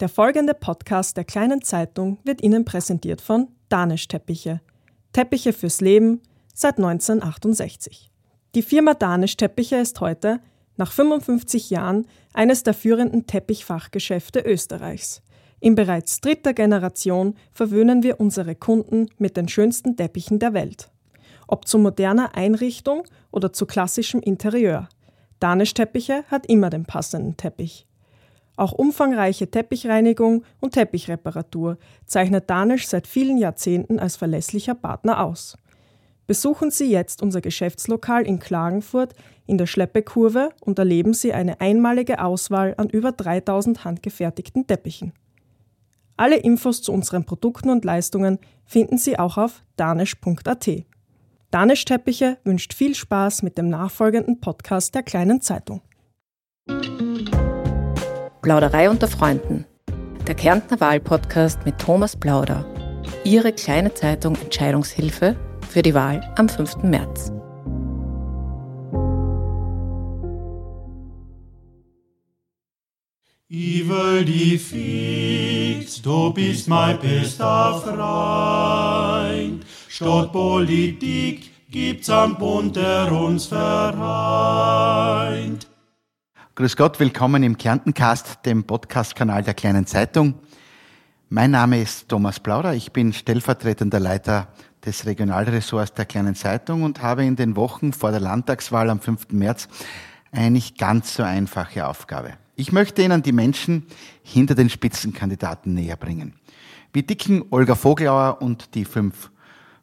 Der folgende Podcast der kleinen Zeitung wird Ihnen präsentiert von Danisch Teppiche. Teppiche fürs Leben seit 1968. Die Firma Danisch Teppiche ist heute, nach 55 Jahren, eines der führenden Teppichfachgeschäfte Österreichs. In bereits dritter Generation verwöhnen wir unsere Kunden mit den schönsten Teppichen der Welt. Ob zu moderner Einrichtung oder zu klassischem Interieur. Danisch Teppiche hat immer den passenden Teppich. Auch umfangreiche Teppichreinigung und Teppichreparatur zeichnet Danisch seit vielen Jahrzehnten als verlässlicher Partner aus. Besuchen Sie jetzt unser Geschäftslokal in Klagenfurt in der Schleppekurve und erleben Sie eine einmalige Auswahl an über 3000 handgefertigten Teppichen. Alle Infos zu unseren Produkten und Leistungen finden Sie auch auf danisch.at. Danisch Teppiche wünscht viel Spaß mit dem nachfolgenden Podcast der kleinen Zeitung. Plauderei unter Freunden. Der Kärntner Wahlpodcast mit Thomas Plauder. Ihre kleine Zeitung Entscheidungshilfe für die Wahl am 5. März. Die fix, du bist mein bester Freund. Statt Politik gibt's einen Bund, der uns vereint. Grüß Gott, willkommen im Kärntencast, dem Podcast-Kanal der Kleinen Zeitung. Mein Name ist Thomas Plauder, ich bin stellvertretender Leiter des Regionalressorts der Kleinen Zeitung und habe in den Wochen vor der Landtagswahl am 5. März eine nicht ganz so einfache Aufgabe. Ich möchte Ihnen die Menschen hinter den Spitzenkandidaten näher bringen. Wie dicken Olga Vogelauer und die fünf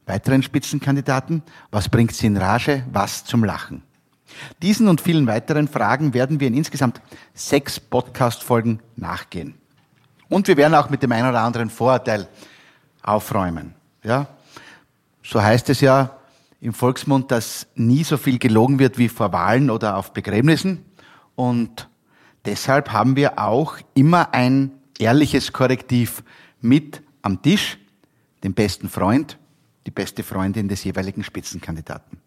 weiteren Spitzenkandidaten? Was bringt sie in Rage? Was zum Lachen? Diesen und vielen weiteren Fragen werden wir in insgesamt sechs Podcast-Folgen nachgehen. Und wir werden auch mit dem einen oder anderen Vorurteil aufräumen. Ja? So heißt es ja im Volksmund, dass nie so viel gelogen wird wie vor Wahlen oder auf Begräbnissen. Und deshalb haben wir auch immer ein ehrliches Korrektiv mit am Tisch, den besten Freund, die beste Freundin des jeweiligen Spitzenkandidaten.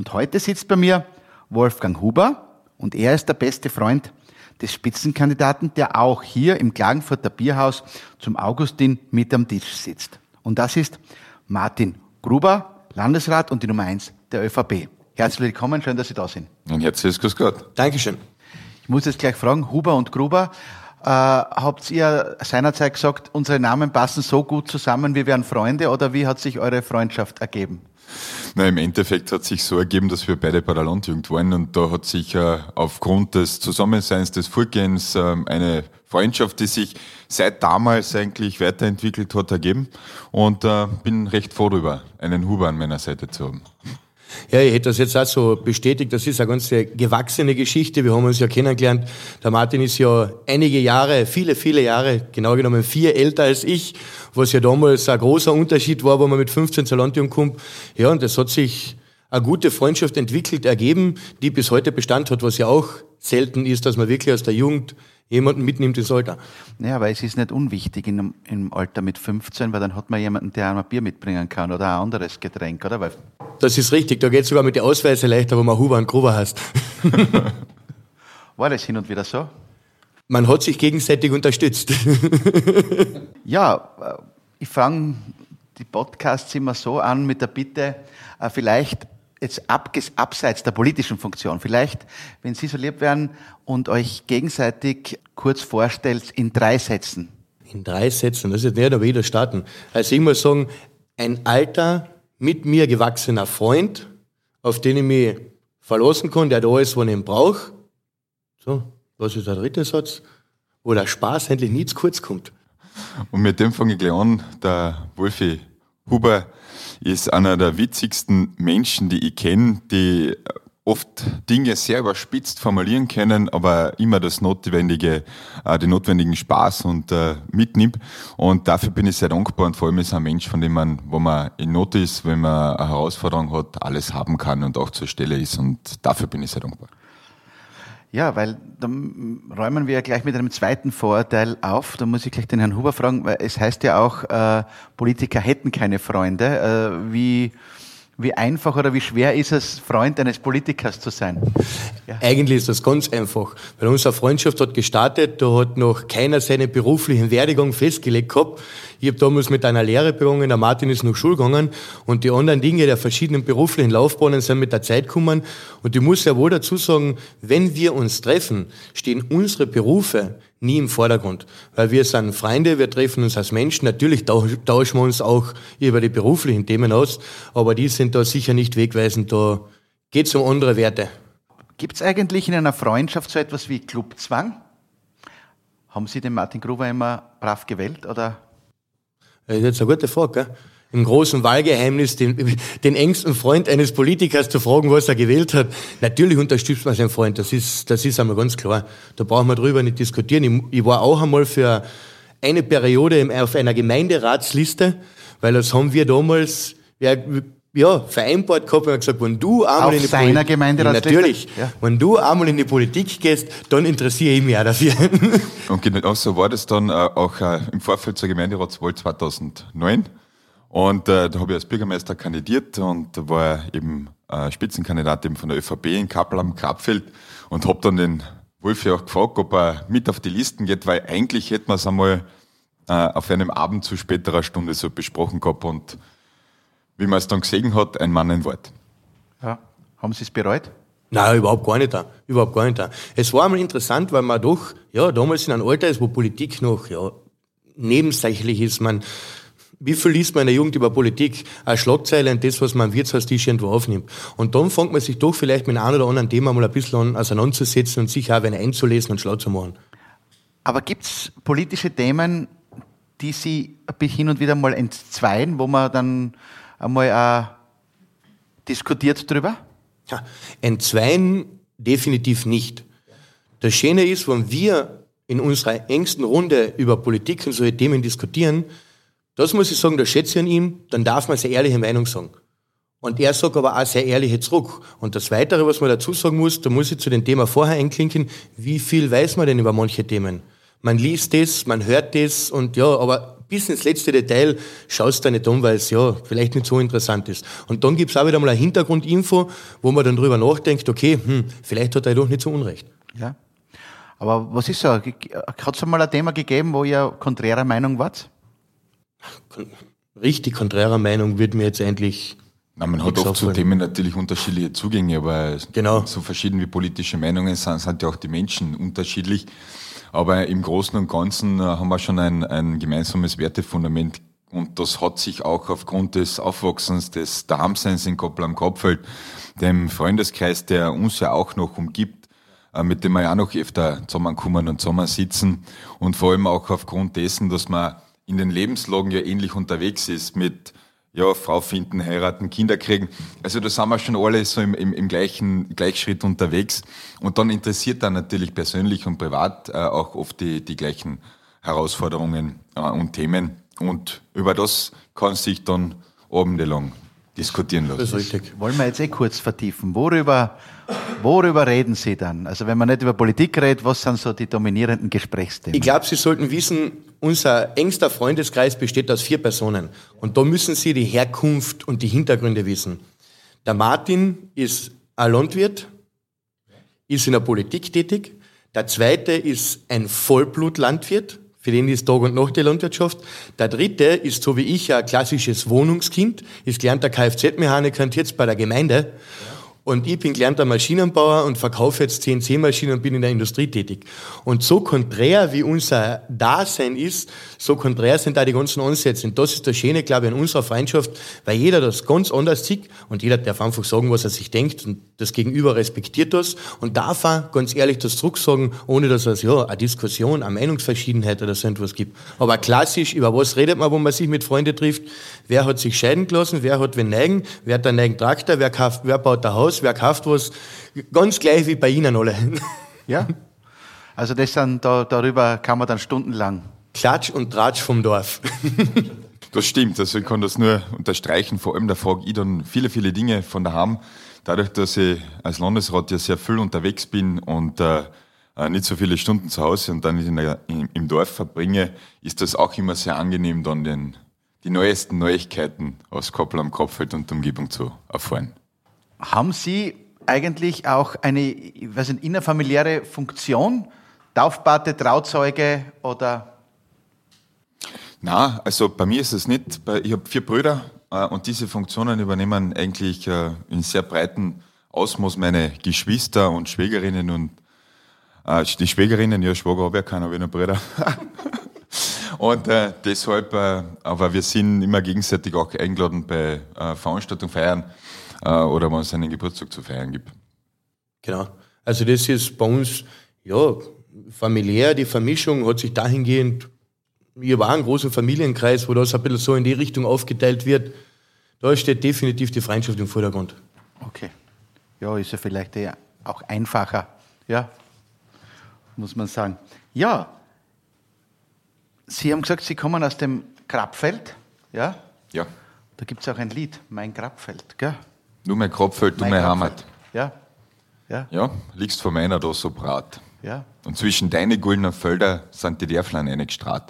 Und heute sitzt bei mir Wolfgang Huber und er ist der beste Freund des Spitzenkandidaten, der auch hier im Klagenfurter Bierhaus zum Augustin mit am Tisch sitzt. Und das ist Martin Gruber, Landesrat und die Nummer eins der ÖVP. Herzlich willkommen, schön, dass Sie da sind. Ein herzliches Grüß Gott. Dankeschön. Ich muss jetzt gleich fragen, Huber und Gruber, äh, habt ihr seinerzeit gesagt, unsere Namen passen so gut zusammen, wir wären Freunde oder wie hat sich eure Freundschaft ergeben? Na, im Endeffekt hat sich so ergeben, dass wir beide bei der Landjugend waren und da hat sich äh, aufgrund des Zusammenseins, des Vorgehens äh, eine Freundschaft, die sich seit damals eigentlich weiterentwickelt hat, ergeben und äh, bin recht froh darüber, einen Huber an meiner Seite zu haben. Ja, ich hätte das jetzt auch so bestätigt. Das ist eine ganz gewachsene Geschichte. Wir haben uns ja kennengelernt. Der Martin ist ja einige Jahre, viele, viele Jahre, genau genommen vier älter als ich, was ja damals ein großer Unterschied war, wo man mit 15 zur kommt. Ja, und das hat sich eine gute Freundschaft entwickelt, ergeben, die bis heute Bestand hat, was ja auch selten ist, dass man wirklich aus der Jugend jemanden mitnimmt ins Alter. Ja, aber es ist nicht unwichtig in, im Alter mit 15, weil dann hat man jemanden, der ein Bier mitbringen kann oder ein anderes Getränk, oder? Weil das ist richtig, da geht es sogar mit den Ausweise leichter, wo man Huber und Gruber heißt. War das hin und wieder so? Man hat sich gegenseitig unterstützt. ja, äh, ich fange die Podcasts immer so an mit der Bitte, äh, vielleicht jetzt abseits der politischen Funktion, vielleicht, wenn Sie so lieb wären und euch gegenseitig kurz vorstellt in drei Sätzen. In drei Sätzen, das ist nicht, aber wieder starten. Also ich muss sagen, ein alter, mit mir gewachsener Freund, auf den ich mich verlassen kann, der da ist, wo ich ihn brauche. So, was ist der dritte Satz? Wo der Spaß endlich nie zu kurz kommt. Und mit dem fange ich gleich an. Der Wolfi Huber ist einer der witzigsten Menschen, die ich kenne, die oft Dinge sehr überspitzt formulieren können, aber immer das notwendige, äh, den notwendigen Spaß und äh, mitnimmt. Und dafür bin ich sehr dankbar und vor allem ist ein Mensch, von dem man, wo man in Not ist, wenn man eine Herausforderung hat, alles haben kann und auch zur Stelle ist. Und dafür bin ich sehr dankbar. Ja, weil dann räumen wir ja gleich mit einem zweiten Vorurteil auf. Da muss ich gleich den Herrn Huber fragen, weil es heißt ja auch, äh, Politiker hätten keine Freunde. Äh, wie, wie einfach oder wie schwer ist es, Freund eines Politikers zu sein? Ja. Eigentlich ist das ganz einfach. Weil unsere Freundschaft hat gestartet, da hat noch keiner seine beruflichen Werdegang festgelegt gehabt. Ich habe damals mit einer Lehre begonnen, der Martin ist noch Schule gegangen und die anderen Dinge der verschiedenen beruflichen Laufbahnen sind mit der Zeit gekommen. Und ich muss ja wohl dazu sagen, wenn wir uns treffen, stehen unsere Berufe nie im Vordergrund. Weil wir sind Freunde, wir treffen uns als Menschen. Natürlich tauschen wir uns auch über die beruflichen Themen aus, aber die sind da sicher nicht wegweisend. Da geht es um andere Werte. Gibt es eigentlich in einer Freundschaft so etwas wie Clubzwang? Haben Sie den Martin Gruber immer brav gewählt oder? Das ist jetzt eine gute Frage. Gell? Im großen Wahlgeheimnis den, den engsten Freund eines Politikers zu fragen, was er gewählt hat. Natürlich unterstützt man seinen Freund, das ist, das ist einmal ganz klar. Da brauchen wir drüber nicht diskutieren. Ich, ich war auch einmal für eine Periode auf einer Gemeinderatsliste, weil das haben wir damals, ja, ja, vereinbart gehabt und gesagt, wenn du einmal Auf in die seiner Gemeinderatsliste? Natürlich. Ja. Wenn du einmal in die Politik gehst, dann interessiere ich mich auch dafür. Und genau so war das dann äh, auch äh, im Vorfeld zur Gemeinderatswahl 2009. Und äh, da habe ich als Bürgermeister kandidiert und da war eben äh, Spitzenkandidat eben von der ÖVP in Kappel am Grabfeld und habe dann den Wolfi auch gefragt, ob er mit auf die Listen geht, weil eigentlich hätten wir es einmal äh, auf einem Abend zu späterer Stunde so besprochen gehabt und wie man es dann gesehen hat, ein Mann ein Wort. Ja. Haben Sie es bereut? Nein, überhaupt gar nicht da. Überhaupt gar nicht da. Es war einmal interessant, weil man doch, ja, damals in einem Alter ist, wo Politik noch, ja, nebensächlich ist. Man, wie viel liest man in der Jugend über Politik? Eine Schlagzeile und das, was man am Wirtshaustisch irgendwo aufnimmt. Und dann fängt man sich doch vielleicht mit einem oder anderen Thema mal ein bisschen auseinanderzusetzen und sich auch wenn einzulesen und schlau zu machen. Aber gibt's politische Themen, die Sie hin und wieder mal entzweien, wo man dann einmal auch diskutiert drüber? Ja, entzweien definitiv nicht. Das Schöne ist, wenn wir in unserer engsten Runde über Politik und solche Themen diskutieren, das muss ich sagen, da schätze ich an ihm, dann darf man seine ehrliche Meinung sagen. Und er sagt aber auch sehr ehrliche zurück. Und das Weitere, was man dazu sagen muss, da muss ich zu dem Thema vorher einklinken, wie viel weiß man denn über manche Themen? Man liest das, man hört das und ja, aber bis ins letzte Detail schaust du nicht um, weil es ja vielleicht nicht so interessant ist. Und dann gibt's auch wieder mal eine Hintergrundinfo, wo man dann drüber nachdenkt, okay, hm, vielleicht hat er doch nicht so Unrecht. Ja. Aber was ist so? Hat es einmal ein Thema gegeben, wo ihr konträrer Meinung wart? Richtig konträrer Meinung wird mir jetzt endlich. Nein, man hat oft zu Themen natürlich unterschiedliche Zugänge, aber genau. so verschieden wie politische Meinungen sind, sind ja auch die Menschen unterschiedlich. Aber im Großen und Ganzen äh, haben wir schon ein, ein gemeinsames Wertefundament und das hat sich auch aufgrund des Aufwachsens, des Daheimseins in Koppel am Kopfeld, dem Freundeskreis, der uns ja auch noch umgibt, äh, mit dem wir ja auch noch öfter zusammenkommen und zusammen sitzen und vor allem auch aufgrund dessen, dass man in den Lebenslagen ja ähnlich unterwegs ist mit ja, Frau finden, heiraten, Kinder kriegen. Also da sind wir schon alle so im, im, im gleichen Gleichschritt unterwegs. Und dann interessiert dann natürlich persönlich und privat äh, auch oft die, die gleichen Herausforderungen äh, und Themen. Und über das kann sich dann abendelang diskutieren lassen. Das ist richtig. Wollen wir jetzt eh kurz vertiefen. Worüber Worüber reden Sie dann? Also wenn man nicht über Politik redet, was sind so die dominierenden Gesprächsthemen? Ich glaube, Sie sollten wissen, unser engster Freundeskreis besteht aus vier Personen. Und da müssen Sie die Herkunft und die Hintergründe wissen. Der Martin ist ein Landwirt, ist in der Politik tätig. Der zweite ist ein Vollblutlandwirt, für den ist Tag und Nacht die Landwirtschaft. Der dritte ist so wie ich ein klassisches Wohnungskind, ist gelernter Kfz-Mechaniker und jetzt bei der Gemeinde. Ja. Und ich bin gelernter Maschinenbauer und verkaufe jetzt CNC-Maschinen und bin in der Industrie tätig. Und so konträr wie unser Dasein ist, so konträr sind da die ganzen Ansätze. Und das ist das Schöne, glaube ich, an unserer Freundschaft, weil jeder das ganz anders sieht und jeder darf einfach sagen, was er sich denkt und das Gegenüber respektiert das und darf auch ganz ehrlich das Druck sagen, ohne dass es ja eine Diskussion, eine Meinungsverschiedenheit oder so etwas gibt. Aber klassisch, über was redet man, wo man sich mit Freunden trifft? Wer hat sich scheiden gelassen? Wer hat wen neigen? Wer hat einen neigen Traktor? Wer, kauft, wer baut ein Haus? Wer kauft was? Ganz gleich wie bei Ihnen alle. Ja. Also das dann, da, darüber kann man dann stundenlang. Klatsch und Tratsch vom Dorf. Das stimmt, also ich kann das nur unterstreichen. Vor allem da frage ich dann viele, viele Dinge von daheim. Dadurch, dass ich als Landesrat ja sehr viel unterwegs bin und äh, äh nicht so viele Stunden zu Hause und dann in der, in, im Dorf verbringe, ist das auch immer sehr angenehm, dann den die neuesten Neuigkeiten aus Koppel am Kopfeld und Umgebung zu erfahren. Haben Sie eigentlich auch eine ich weiß nicht, innerfamiliäre Funktion? Taufpate, Trauzeuge oder? Na, also bei mir ist es nicht. Ich habe vier Brüder äh, und diese Funktionen übernehmen eigentlich äh, in sehr breiten Ausmaß meine Geschwister und Schwägerinnen und äh, die Schwägerinnen, ja, Schwager habe ich ja keinen, aber ich noch Brüder. und äh, deshalb, äh, aber wir sind immer gegenseitig auch eingeladen bei äh, Veranstaltungen feiern äh, oder wenn es einen Geburtstag zu feiern gibt. Genau. Also das ist bei uns, ja, familiär, die Vermischung hat sich dahingehend, wir waren einen großen Familienkreis, wo das ein bisschen so in die Richtung aufgeteilt wird. Da steht definitiv die Freundschaft im Vordergrund. Okay. Ja, ist ja vielleicht auch einfacher, ja, muss man sagen. Ja, Sie haben gesagt, Sie kommen aus dem Grabfeld, ja? Ja. Da gibt es auch ein Lied, Mein Grabfeld, gell? Nur mein Kopfheld, du Mein meine Grabfeld. Heimat. Ja, ja, Ja, liegst vor meiner da so brat. ja. Und zwischen deine goldenen Felder sind die Dörflein eingestrahlt.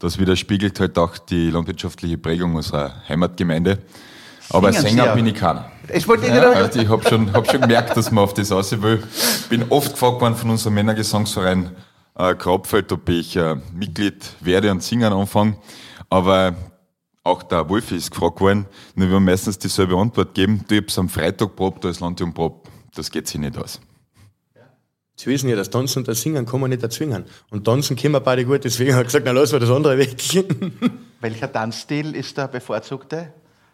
Das widerspiegelt halt auch die landwirtschaftliche Prägung unserer Heimatgemeinde. Aber Singen Sänger bin ich keiner. Das wollte ich Ja, also ich habe schon, hab schon gemerkt, dass man auf das raus will. Bin oft gefragt worden von unserem Männergesangsverein äh, Grabfeld, ob ich äh, Mitglied werde und singen anfange. Aber auch der Wolfi ist gefragt worden. Nur wir haben meistens dieselbe Antwort gegeben. Du hab's am Freitag probt, da ist Landjung probt. Das geht sich nicht aus. Sie wissen ja, das Tanzen und das Singen kann man nicht erzwingen. Und Tanzen können wir beide gut, deswegen habe ich gesagt, na lassen wir das andere weg. Welcher Tanzstil ist der bevorzugte?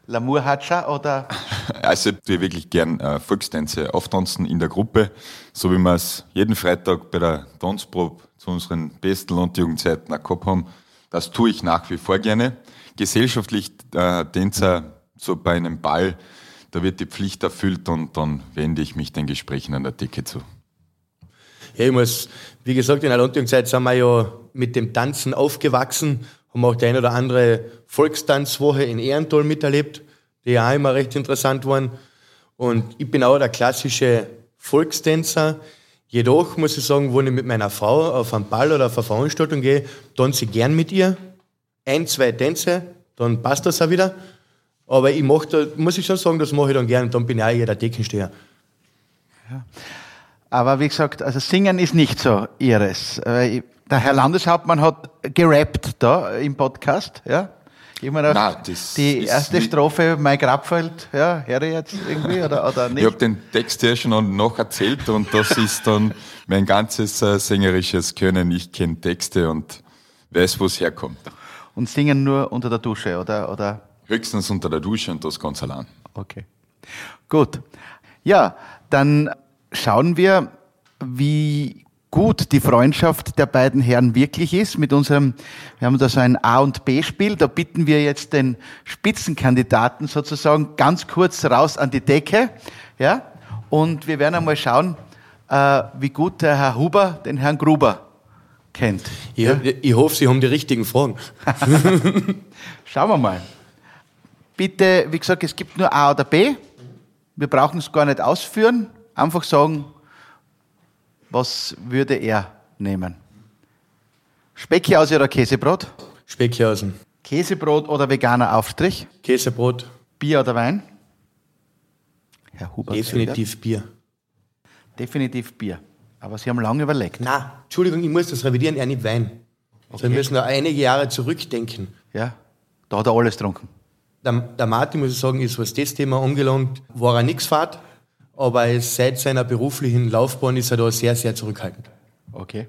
Lamour Hatscha oder? Also ich tue wirklich gern äh, Volkstänze auftanzen in der Gruppe, so wie wir es jeden Freitag bei der Tanzprobe zu unseren besten Landjugendzeiten auch gehabt haben. Das tue ich nach wie vor gerne. Gesellschaftlich äh, Tänzer, so bei einem Ball, da wird die Pflicht erfüllt und dann wende ich mich den Gesprächen an der Decke zu. Ja, ich muss, wie gesagt, in der Landjugendzeit sind wir ja mit dem Tanzen aufgewachsen, haben auch die eine oder andere Volkstanzwoche in Ehrental miterlebt, die ja immer recht interessant waren. Und ich bin auch der klassische Volkstänzer. Jedoch muss ich sagen, wenn ich mit meiner Frau auf einen Ball oder auf eine Veranstaltung gehe, tanze ich gern mit ihr. Ein, zwei Tänze, dann passt das auch wieder. Aber ich mach da, muss ich schon sagen, das mache ich dann gern. Dann bin ich auch eher der Deckensteher. Aber wie gesagt, also Singen ist nicht so ihres. Der Herr Landeshauptmann hat gerappt da im Podcast, ja? Ich mir gedacht, Nein, die erste Strophe, mein Grabfeld, ja, höre ich jetzt irgendwie oder, oder Ich nicht? habe den Text ja schon noch erzählt und das ist dann mein ganzes äh, sängerisches Können. Ich kenne Texte und weiß, wo es herkommt. Und singen nur unter der Dusche, oder? oder? Höchstens unter der Dusche und das ganz allein. Okay. Gut. Ja, dann schauen wir, wie gut die Freundschaft der beiden Herren wirklich ist mit unserem, wir haben da so ein A- und B-Spiel, da bitten wir jetzt den Spitzenkandidaten sozusagen ganz kurz raus an die Decke, ja, und wir werden einmal schauen, äh, wie gut der Herr Huber den Herrn Gruber kennt. Ich, ich hoffe, Sie haben die richtigen Fragen. Schauen wir mal. Bitte, wie gesagt, es gibt nur A oder B. Wir brauchen es gar nicht ausführen. Einfach sagen, was würde er nehmen? Speckjause oder Käsebrot? Speckhausen, Käsebrot oder veganer Aufstrich? Käsebrot, Bier oder Wein? Herr Huber. definitiv Bier. Definitiv Bier. Aber Sie haben lange überlegt. Na, Entschuldigung, ich muss das revidieren, er nicht Wein. Also wir müssen da einige Jahre zurückdenken. Ja, da hat er alles getrunken. Der, der Martin, muss ich sagen, ist, was das Thema angelangt, war er nix fad, aber er seit seiner beruflichen Laufbahn ist er da sehr, sehr zurückhaltend. Okay.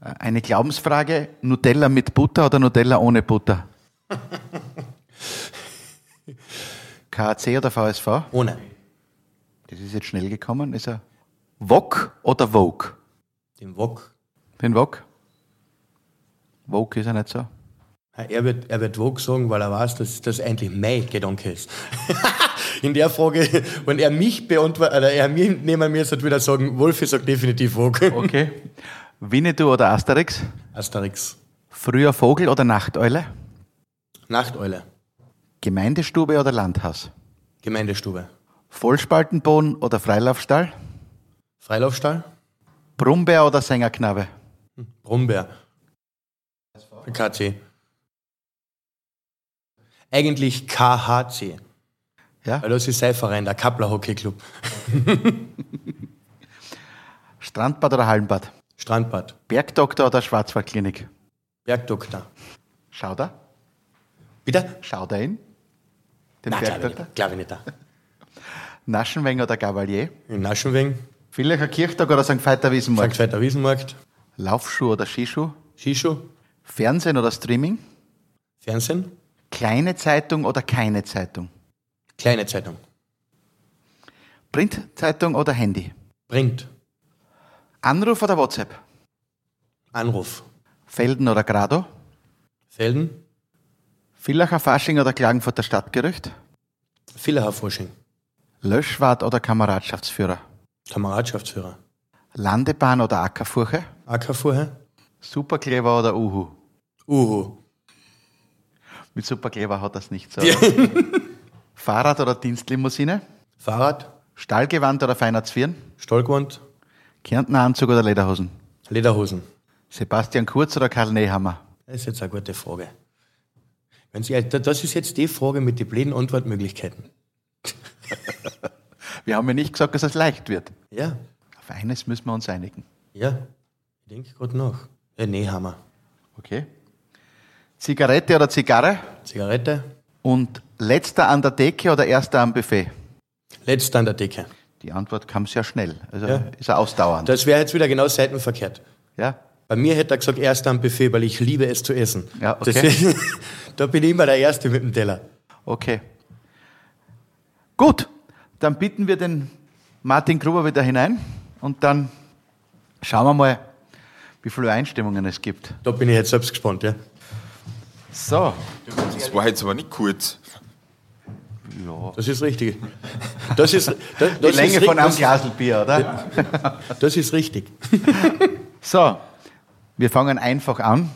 Eine Glaubensfrage, Nutella mit Butter oder Nutella ohne Butter? KAC oder VSV? Ohne. Das ist jetzt schnell gekommen. Ist er Wok oder Vogue? Den Wok. Den Wok? Vogue ist er nicht so. Er wird, er wird Wok sagen, weil er weiß, dass das eigentlich mein Gedanke ist. In der Frage, wenn er mich beantwortet, oder er mir nehmen müsste, würde wieder sagen, Wolfi sagt definitiv Wok. Okay. Winnetou oder Asterix? Asterix. Früher Vogel oder Nachteule? Nachteule. Gemeindestube oder Landhaus? Gemeindestube. Vollspaltenboden oder Freilaufstall? Freilaufstall. Brummbär oder Sängerknabe? Brombeer. KC. Eigentlich KHC. Ja? Weil das ist sein Verein, der Kappler Hockey Club. Strandbad oder Hallenbad? Strandbad. Bergdoktor oder Schwarzwaldklinik? Bergdoktor. Schau da. Bitte? Schau da hin. Den Nein, glaube ich Bergdoktor. nicht. Glaube ich nicht. da. Naschenweng oder Gavalier? In Naschenweng, Villacher Kirchtag oder St. Veiter Wiesenmarkt? St. Veiter Wiesenmarkt, Laufschuh oder Skischuh? Skischuh, Fernsehen oder Streaming? Fernsehen, Kleine Zeitung oder keine Zeitung? Kleine Zeitung, Printzeitung oder Handy? Print, Anruf oder WhatsApp? Anruf, Felden oder Grado? Felden, Villacher Fasching oder Klagenfurter Stadtgerücht? Villacher Forsching, Löschwart oder Kameradschaftsführer? Kameradschaftsführer, Landebahn oder Ackerfurche? Ackerfuhr, Superkleber oder Uhu? Uhu, Mit Superkleber hat das nicht so. Fahrrad oder Dienstlimousine? Fahrrad, Stallgewand oder feiner Zwirn? Stolkwand, Kärntner Anzug oder Lederhosen? Lederhosen. Sebastian Kurz oder Karl Nehammer? Das ist jetzt eine gute Frage. Wenn Sie, das ist jetzt die Frage mit den blöden Antwortmöglichkeiten. Wir haben ja nicht gesagt, dass es leicht wird. Ja, Auf eines müssen wir uns einigen. ja. Ich denke gerade nach. Ja, Nehammer. Okay. Zigarette oder Zigarre? Zigarette, Und letzter an der Decke oder erster am Buffet? letzter an der Decke. Die Antwort kam sehr schnell. Also Ja. ist er ausdauernd. Das wäre jetzt wieder genau seitenverkehrt. ja? Bei mir hätte er gesagt, erst am Buffet, weil ich liebe es zu essen. Ja, okay. Deswegen, da bin ich immer der Erste mit dem Teller. Okay. Gut, dann bitten wir den Martin Gruber wieder hinein und dann schauen wir mal, wie viele Einstimmungen es gibt. Da bin ich jetzt selbst gespannt, ja. So. Das war jetzt aber nicht kurz. Das ist richtig. Das ist, das, das Die Länge ist, von einem das, Glasl Bier, oder? das ist richtig. So, wir fangen einfach an.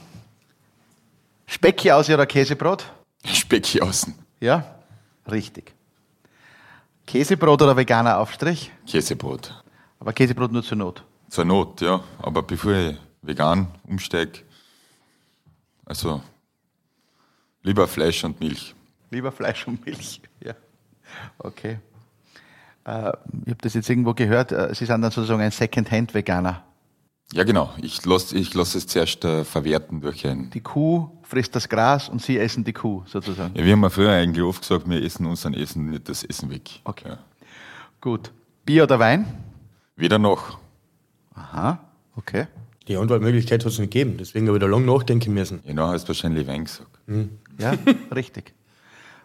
Specki aus oder Käsebrot? Speck hier außen. Ja, richtig. Käsebrot oder veganer Aufstrich? Käsebrot. Aber Käsebrot nur zur Not. Zur Not, ja. Aber bevor ich vegan umsteige, also lieber Fleisch und Milch. Lieber Fleisch und Milch. Ja. Okay. Äh, ich habe das jetzt irgendwo gehört, äh, Sie sind dann sozusagen ein Second-Hand-Veganer. Ja, genau. Ich lasse ich lass es zuerst äh, verwerten durch ein. Die Kuh frisst das Gras und Sie essen die Kuh sozusagen. Ja, wir haben ja früher eigentlich oft gesagt, wir essen unseren Essen, nicht das Essen weg. Okay. Ja. Gut. Bier oder Wein? Weder noch. Aha, okay. Die Antwortmöglichkeit hat es nicht gegeben. Deswegen habe ich da lange nachdenken müssen. Genau, hast wahrscheinlich Wein gesagt. Ja, richtig.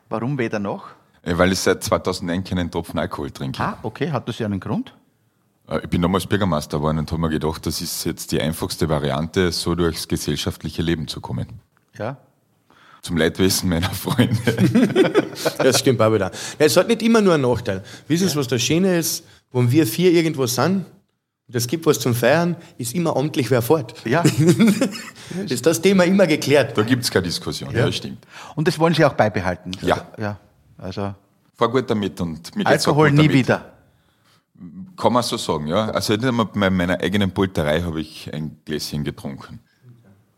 Warum weder noch? Äh, Weil ich seit 2009 keinen Tropfen Alkohol trinke. Ah, okay, hat das ja einen Grund? Äh, Ich bin damals Bürgermeister geworden und habe mir gedacht, das ist jetzt die einfachste Variante, so durchs gesellschaftliche Leben zu kommen. Ja. Zum Leidwesen meiner Freunde. Das stimmt auch wieder. Ja, es hat nicht immer nur einen Nachteil. Wissen Sie, was das Schöne ist? Wenn wir vier irgendwo sind, und es gibt was zum Feiern, ist immer amtlich wer fort. Ja. Ist das Thema immer geklärt. Da gibt's keine Diskussion, ja. das stimmt. Und das wollen Sie auch beibehalten? Ja. Ja. Also Fahr gut damit und mit Alkohol nie damit. wieder. Kann man so sagen, ja. Also nicht einmal bei meiner eigenen Polterei habe ich ein Gläschen getrunken.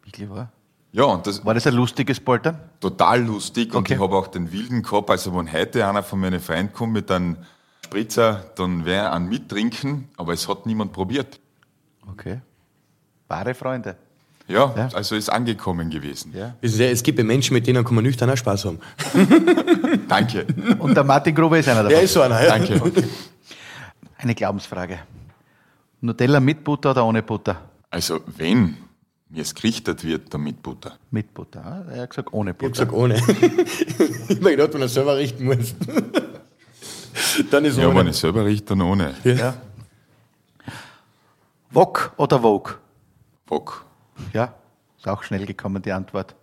Wirklich wahr? Ja, und das War das ein lustiges Poltern? total lustig und Okay. ich habe auch den Wilden gehabt. Also wenn heute einer von meinen Freunden kommt mit einem Spritzer, dann wäre ein mittrinken, aber es hat niemand probiert. Okay. Wahre Freunde. Ja, Ja. also ist angekommen gewesen. Ja. Es gibt ja Menschen, mit denen kann man nüchtern auch Spaß haben. Danke. Und der Martin Gruber ist einer davon. Der ist so einer, ja. Danke. Eine Glaubensfrage. Nutella mit Butter oder ohne Butter? Also wenn mir es gerichtet wird, dann mit Butter. Mit Butter. Er hat gesagt ohne Ich habe Butter. gesagt, ohne. ich habe gedacht, wenn er selber richten muss. Dann ist Ja, ohne. wenn ich selber richte, dann ohne. Ja. Wok oder Vogue? Bock. Ja, ist auch schnell gekommen die Antwort.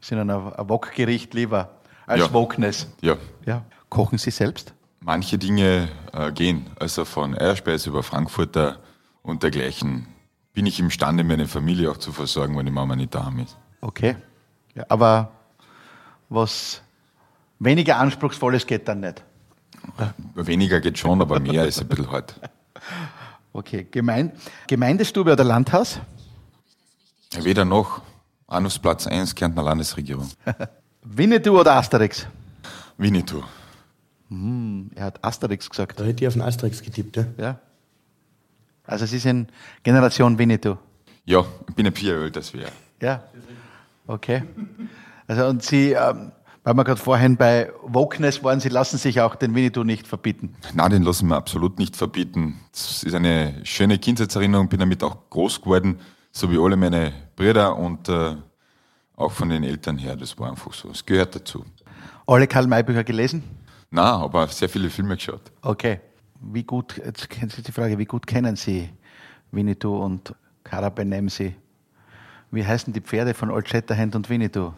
Sind ein, ein Wok-Gericht lieber als Ja. Wokeness. Ja. Ja. Kochen Sie selbst? Manche Dinge äh, gehen, also von Eierspeise über Frankfurter und dergleichen, bin ich imstande, meine Familie auch zu versorgen, wenn die Mama nicht daheim ist. Okay. Ja, aber was weniger Anspruchsvolles geht dann nicht. Weniger geht schon, aber mehr ist ein bisschen hart. Okay. Gemein Gemeindestube oder Landhaus? Weder noch. Anus Platz 1, Kärntner Landesregierung. Winnetou oder Asterix? Winnetou. Hm, er hat Asterix gesagt. Da hätte ich auf den Asterix getippt, ja. Ja. Also Sie sind Generation Winnetou. Ja, ich bin ein vier älter als wir. Ja. Okay. Also und Sie, ähm, weil wir gerade vorhin bei Wokeness waren, Sie lassen sich auch den Winnetou nicht verbieten. Nein, den lassen wir absolut nicht verbieten. Das ist eine schöne Kindheitserinnerung, bin damit auch groß geworden, so wie alle meine Brüder und äh, auch von den Eltern her. Das war einfach so. Es gehört dazu. Alle Karl-May-Bücher gelesen? Nein, aber sehr viele Filme geschaut. Okay. Wie gut, jetzt kennen Sie die Frage, wie gut kennen Sie Winnetou und Cara Benemsi? Wie heißen die Pferde von Old Shatterhand und Winnetou?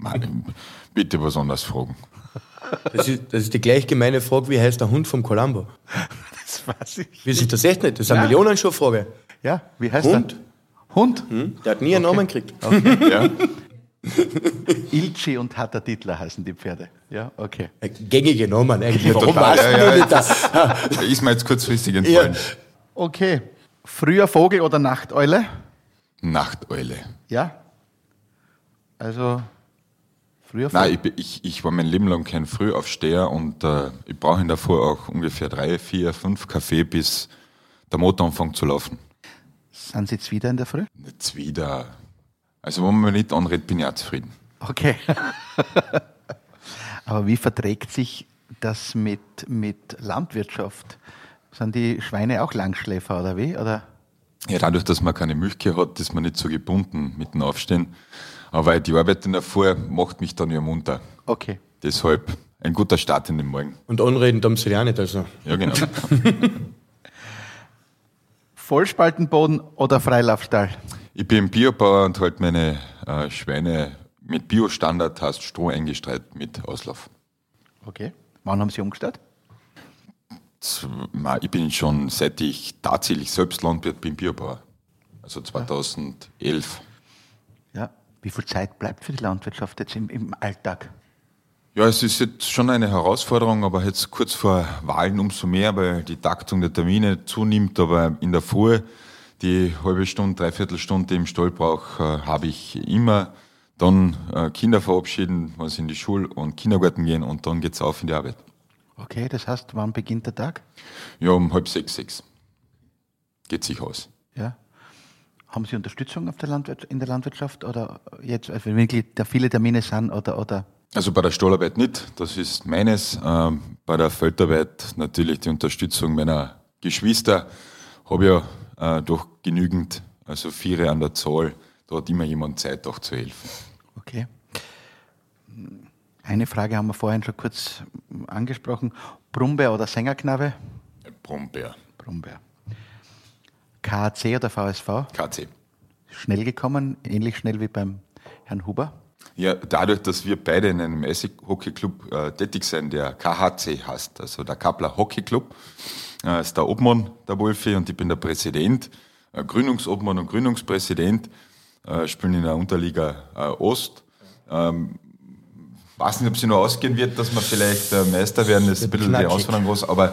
Mann, bitte was anderes fragen. Das ist, das ist die gleich gemeine Frage, wie heißt der Hund vom Columbo? Das weiß ich. Wie sich das echt nicht? Das ist eine Millionenshow-Frage. Ja, wie heißt Hund? er? Hund? Hm? Der hat nie einen Namen gekriegt. Ja? Ilchi und Hatter Titler heißen die Pferde. Ja, okay. Gängige Namen eigentlich. Warum Total, weißt ja, du ja, nicht das? Da ist mir jetzt kurzfristig entfallen. Okay. Früher Vogel oder Nachteule? Nachteule. Ja. Also früher. Nein, ich, ich, ich war mein Leben lang kein Frühaufsteher und äh, ich brauche davor auch ungefähr drei, vier, fünf Kaffee, bis der Motor anfängt zu laufen. Sind Sie jetzt wieder in der Früh? Jetzt wieder. Also, wenn man nicht anredet, bin ich auch zufrieden. Okay. Aber wie verträgt sich das mit, mit Landwirtschaft? Sind die Schweine auch Langschläfer oder wie? Oder? Ja, dadurch, dass man keine Milchkühe hat, ist man nicht so gebunden mit dem Aufstehen. Aber die Arbeit in der Früh macht mich dann ja munter. Okay. Deshalb ein guter Start in den Morgen. Und anreden tun sie ja auch nicht. Also. Ja, genau. Vollspaltenboden oder Freilaufstall? ich bin Biobauer und halt meine äh, Schweine mit Biostandard, heißt Stroh eingestreut mit Auslauf. Okay. Wann haben Sie umgestellt? Ich bin schon, seit ich tatsächlich selbst Landwirt bin, Biobauer. Also 2011. Wie viel Zeit bleibt für die Landwirtschaft jetzt im, im Alltag? Ja, es ist jetzt schon eine Herausforderung, aber jetzt kurz vor Wahlen umso mehr, weil die Taktung der Termine zunimmt. Aber in der Früh, die halbe Stunde, dreiviertel Stunde im Stall brauche, äh, habe ich immer. Dann äh, Kinder verabschieden, wenn sie in die Schule und Kindergarten gehen und dann geht's auf in die Arbeit. Okay, das heißt, wann beginnt der Tag? Ja, um halb sechs, sechs. Geht sich aus. Haben Sie Unterstützung auf der Landwirt in der Landwirtschaft oder jetzt, also wenn wirklich da viele Termine sind oder, oder Also bei der Stallarbeit nicht, das ist meines. Ähm, bei der Feldarbeit natürlich die Unterstützung meiner Geschwister. Habe ja äh, doch genügend, also vier an der Zahl. Da hat immer jemand Zeit, auch zu helfen. Okay. Eine Frage haben wir vorhin schon kurz angesprochen. Brummbär oder Sängerknabe? Brombeer, Brummbär. KAC oder VSV? KC. Schnell gekommen, ähnlich schnell wie beim Herrn Huber. Ja, dadurch, dass wir beide in einem Eishockey-Club äh, tätig sind, der KHC heißt, also der Kappler Hockey Club, äh, ist der Obmann der Wolfi und ich bin der Präsident, äh, Gründungsobmann und Gründungspräsident, äh, spielen in der Unterliga äh, Ost. Ähm, weiß nicht, ob sie noch ausgehen wird, dass wir vielleicht äh, Meister werden, das ist ein bisschen die. Herausforderung was, aber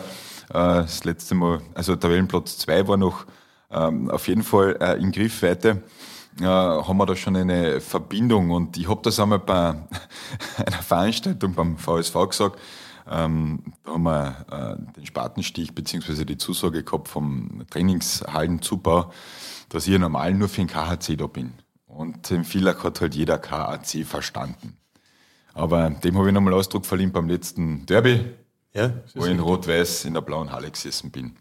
äh, das letzte Mal, also Tabellenplatz 2 war noch ähm, auf jeden Fall äh, in Griffweite äh, haben wir da schon eine Verbindung. Und ich habe das einmal bei einer Veranstaltung beim VSV gesagt. Ähm, da haben wir äh, den Spatenstich beziehungsweise die Zusage gehabt vom Trainingshallenzubau, dass ich normal nur für den KHC da bin. Und im Villach hat halt jeder KAC verstanden. Aber dem habe ich nochmal Ausdruck verliehen beim letzten Derby, Ja, wo ich in Rot-Weiß in der blauen Halle gesessen bin.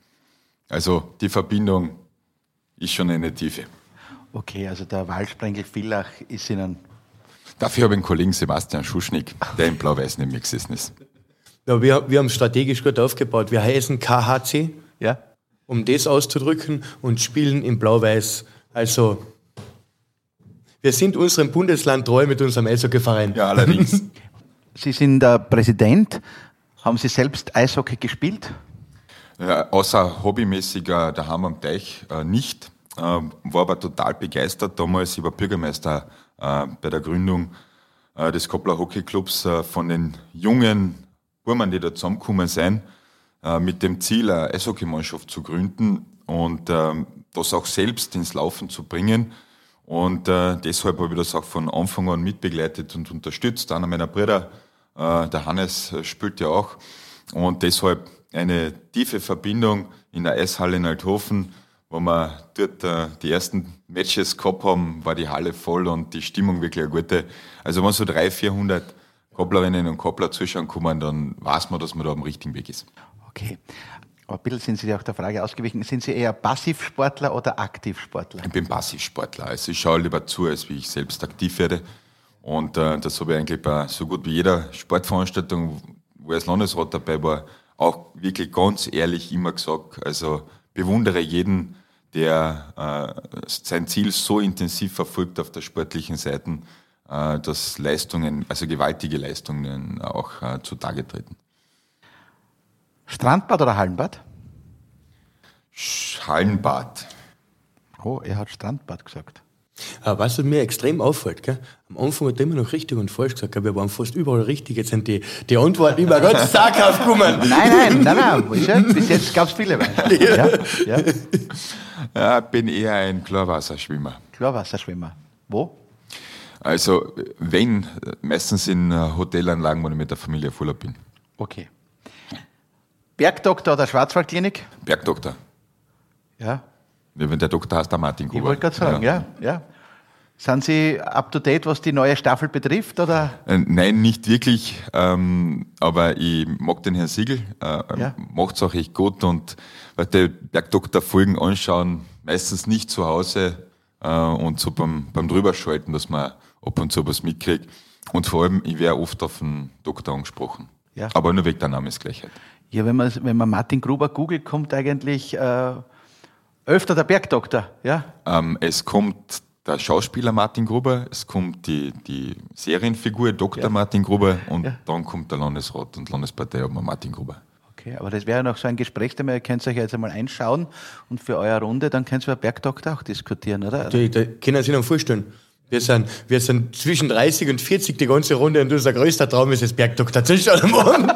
Also die Verbindung ist schon eine Tiefe. Okay, also der Waldsprengel Villach ist Ihnen. Dafür habe ich einen Kollegen Sebastian Schuschnigg, der in Blau-Weiß neben mir gesessen ist. Ja, wir, wir haben strategisch gut aufgebaut. Wir heißen KHC, Ja? um das auszudrücken, und spielen in Blau-Weiß. Also, wir sind unserem Bundesland treu mit unserem Eishockeyverein. Ja, allerdings. Sie sind der Präsident. Haben Sie selbst Eishockey gespielt? Ja, außer hobbymäßiger daheim am Teich äh, nicht. Äh, war aber total begeistert damals. Ich war Bürgermeister äh, bei der Gründung äh, des Koppler Hockey Clubs äh, von den jungen Burmen, die da zusammengekommen sind, äh, mit dem Ziel, eine Eishockeymannschaft zu gründen und ähm, das auch selbst ins Laufen zu bringen. Und äh, deshalb habe ich das auch von Anfang an mitbegleitet und unterstützt. Einer meiner Brüder, äh, der Hannes, äh, spielt ja auch. Und deshalb eine tiefe Verbindung in der Eishalle in Althofen, wo wir dort äh, die ersten Matches gehabt haben, war die Halle voll und die Stimmung wirklich eine gute. Also wenn so 300, 400 Kopplerinnen und Koppler zuschauen kommen, dann weiß man, dass man da am richtigen Weg ist. Okay. Aber ein bisschen sind Sie auch der Frage ausgewichen. Sind Sie eher Passivsportler oder Aktivsportler? Ich bin Passivsportler. Also ich schaue lieber zu, als wie ich selbst aktiv werde. Und äh, das habe ich eigentlich bei so gut wie jeder Sportveranstaltung, wo ich als Landesrat dabei war, auch wirklich ganz ehrlich immer gesagt. Also bewundere jeden, der äh, sein Ziel so intensiv verfolgt auf der sportlichen Seite, äh, dass Leistungen, also gewaltige Leistungen auch äh, zutage treten. Strandbad oder Hallenbad? Hallenbad. Oh, er hat Strandbad gesagt. Aber was mir extrem auffällt, gell? am Anfang hat er immer noch richtig und falsch gesagt, wir waren fast überall richtig. Jetzt sind die, die Antworten immer ganz zaghaft gekommen. Nein, nein, nein, nein. Bis jetzt gab es viele. Ja, ja. ja, bin eher ein Klarwasserschwimmer. Klarwasserschwimmer. Wo? Also, wenn, meistens in Hotelanlagen, wo ich mit der Familie voller bin. Okay. Bergdoktor oder Schwarzwaldklinik? Bergdoktor. Ja. Wenn der Doktor heißt, der Martin Gruber. Ich wollte gerade sagen, ja. ja. ja. Sind Sie up to date, was die neue Staffel betrifft? Oder? Äh, nein, nicht wirklich. Ähm, aber ich mag den Herrn Siegel. Äh, ja. Macht es auch echt gut. Und weil Bergdoktor-Folgen anschauen, meistens nicht zu Hause äh, und so beim, beim Drüberschalten, dass man ab und zu was mitkriegt. Und vor allem, ich wäre oft auf den Doktor angesprochen. Ja. Aber nur wegen der Namensgleichheit. Ja, wenn man, wenn man Martin Gruber googelt, kommt eigentlich äh, öfter der Bergdoktor, ja? Ähm, es kommt der Schauspieler Martin Gruber, es kommt die, die Serienfigur Dr. Ja. Martin Gruber und ja. dann kommt der Landesrat und Landesparteiobmann Martin Gruber. Okay, aber das wäre noch so ein Gesprächsthema, ihr könnt euch jetzt einmal einschauen und für eure Runde, dann könnt ihr über Bergdoktor auch diskutieren, oder? Natürlich, da können Sie sich noch vorstellen. Wir sind, wir sind zwischen 30 und 40 die ganze Runde und unser größter Traum ist es Bergdoktor zu schauen am Abend.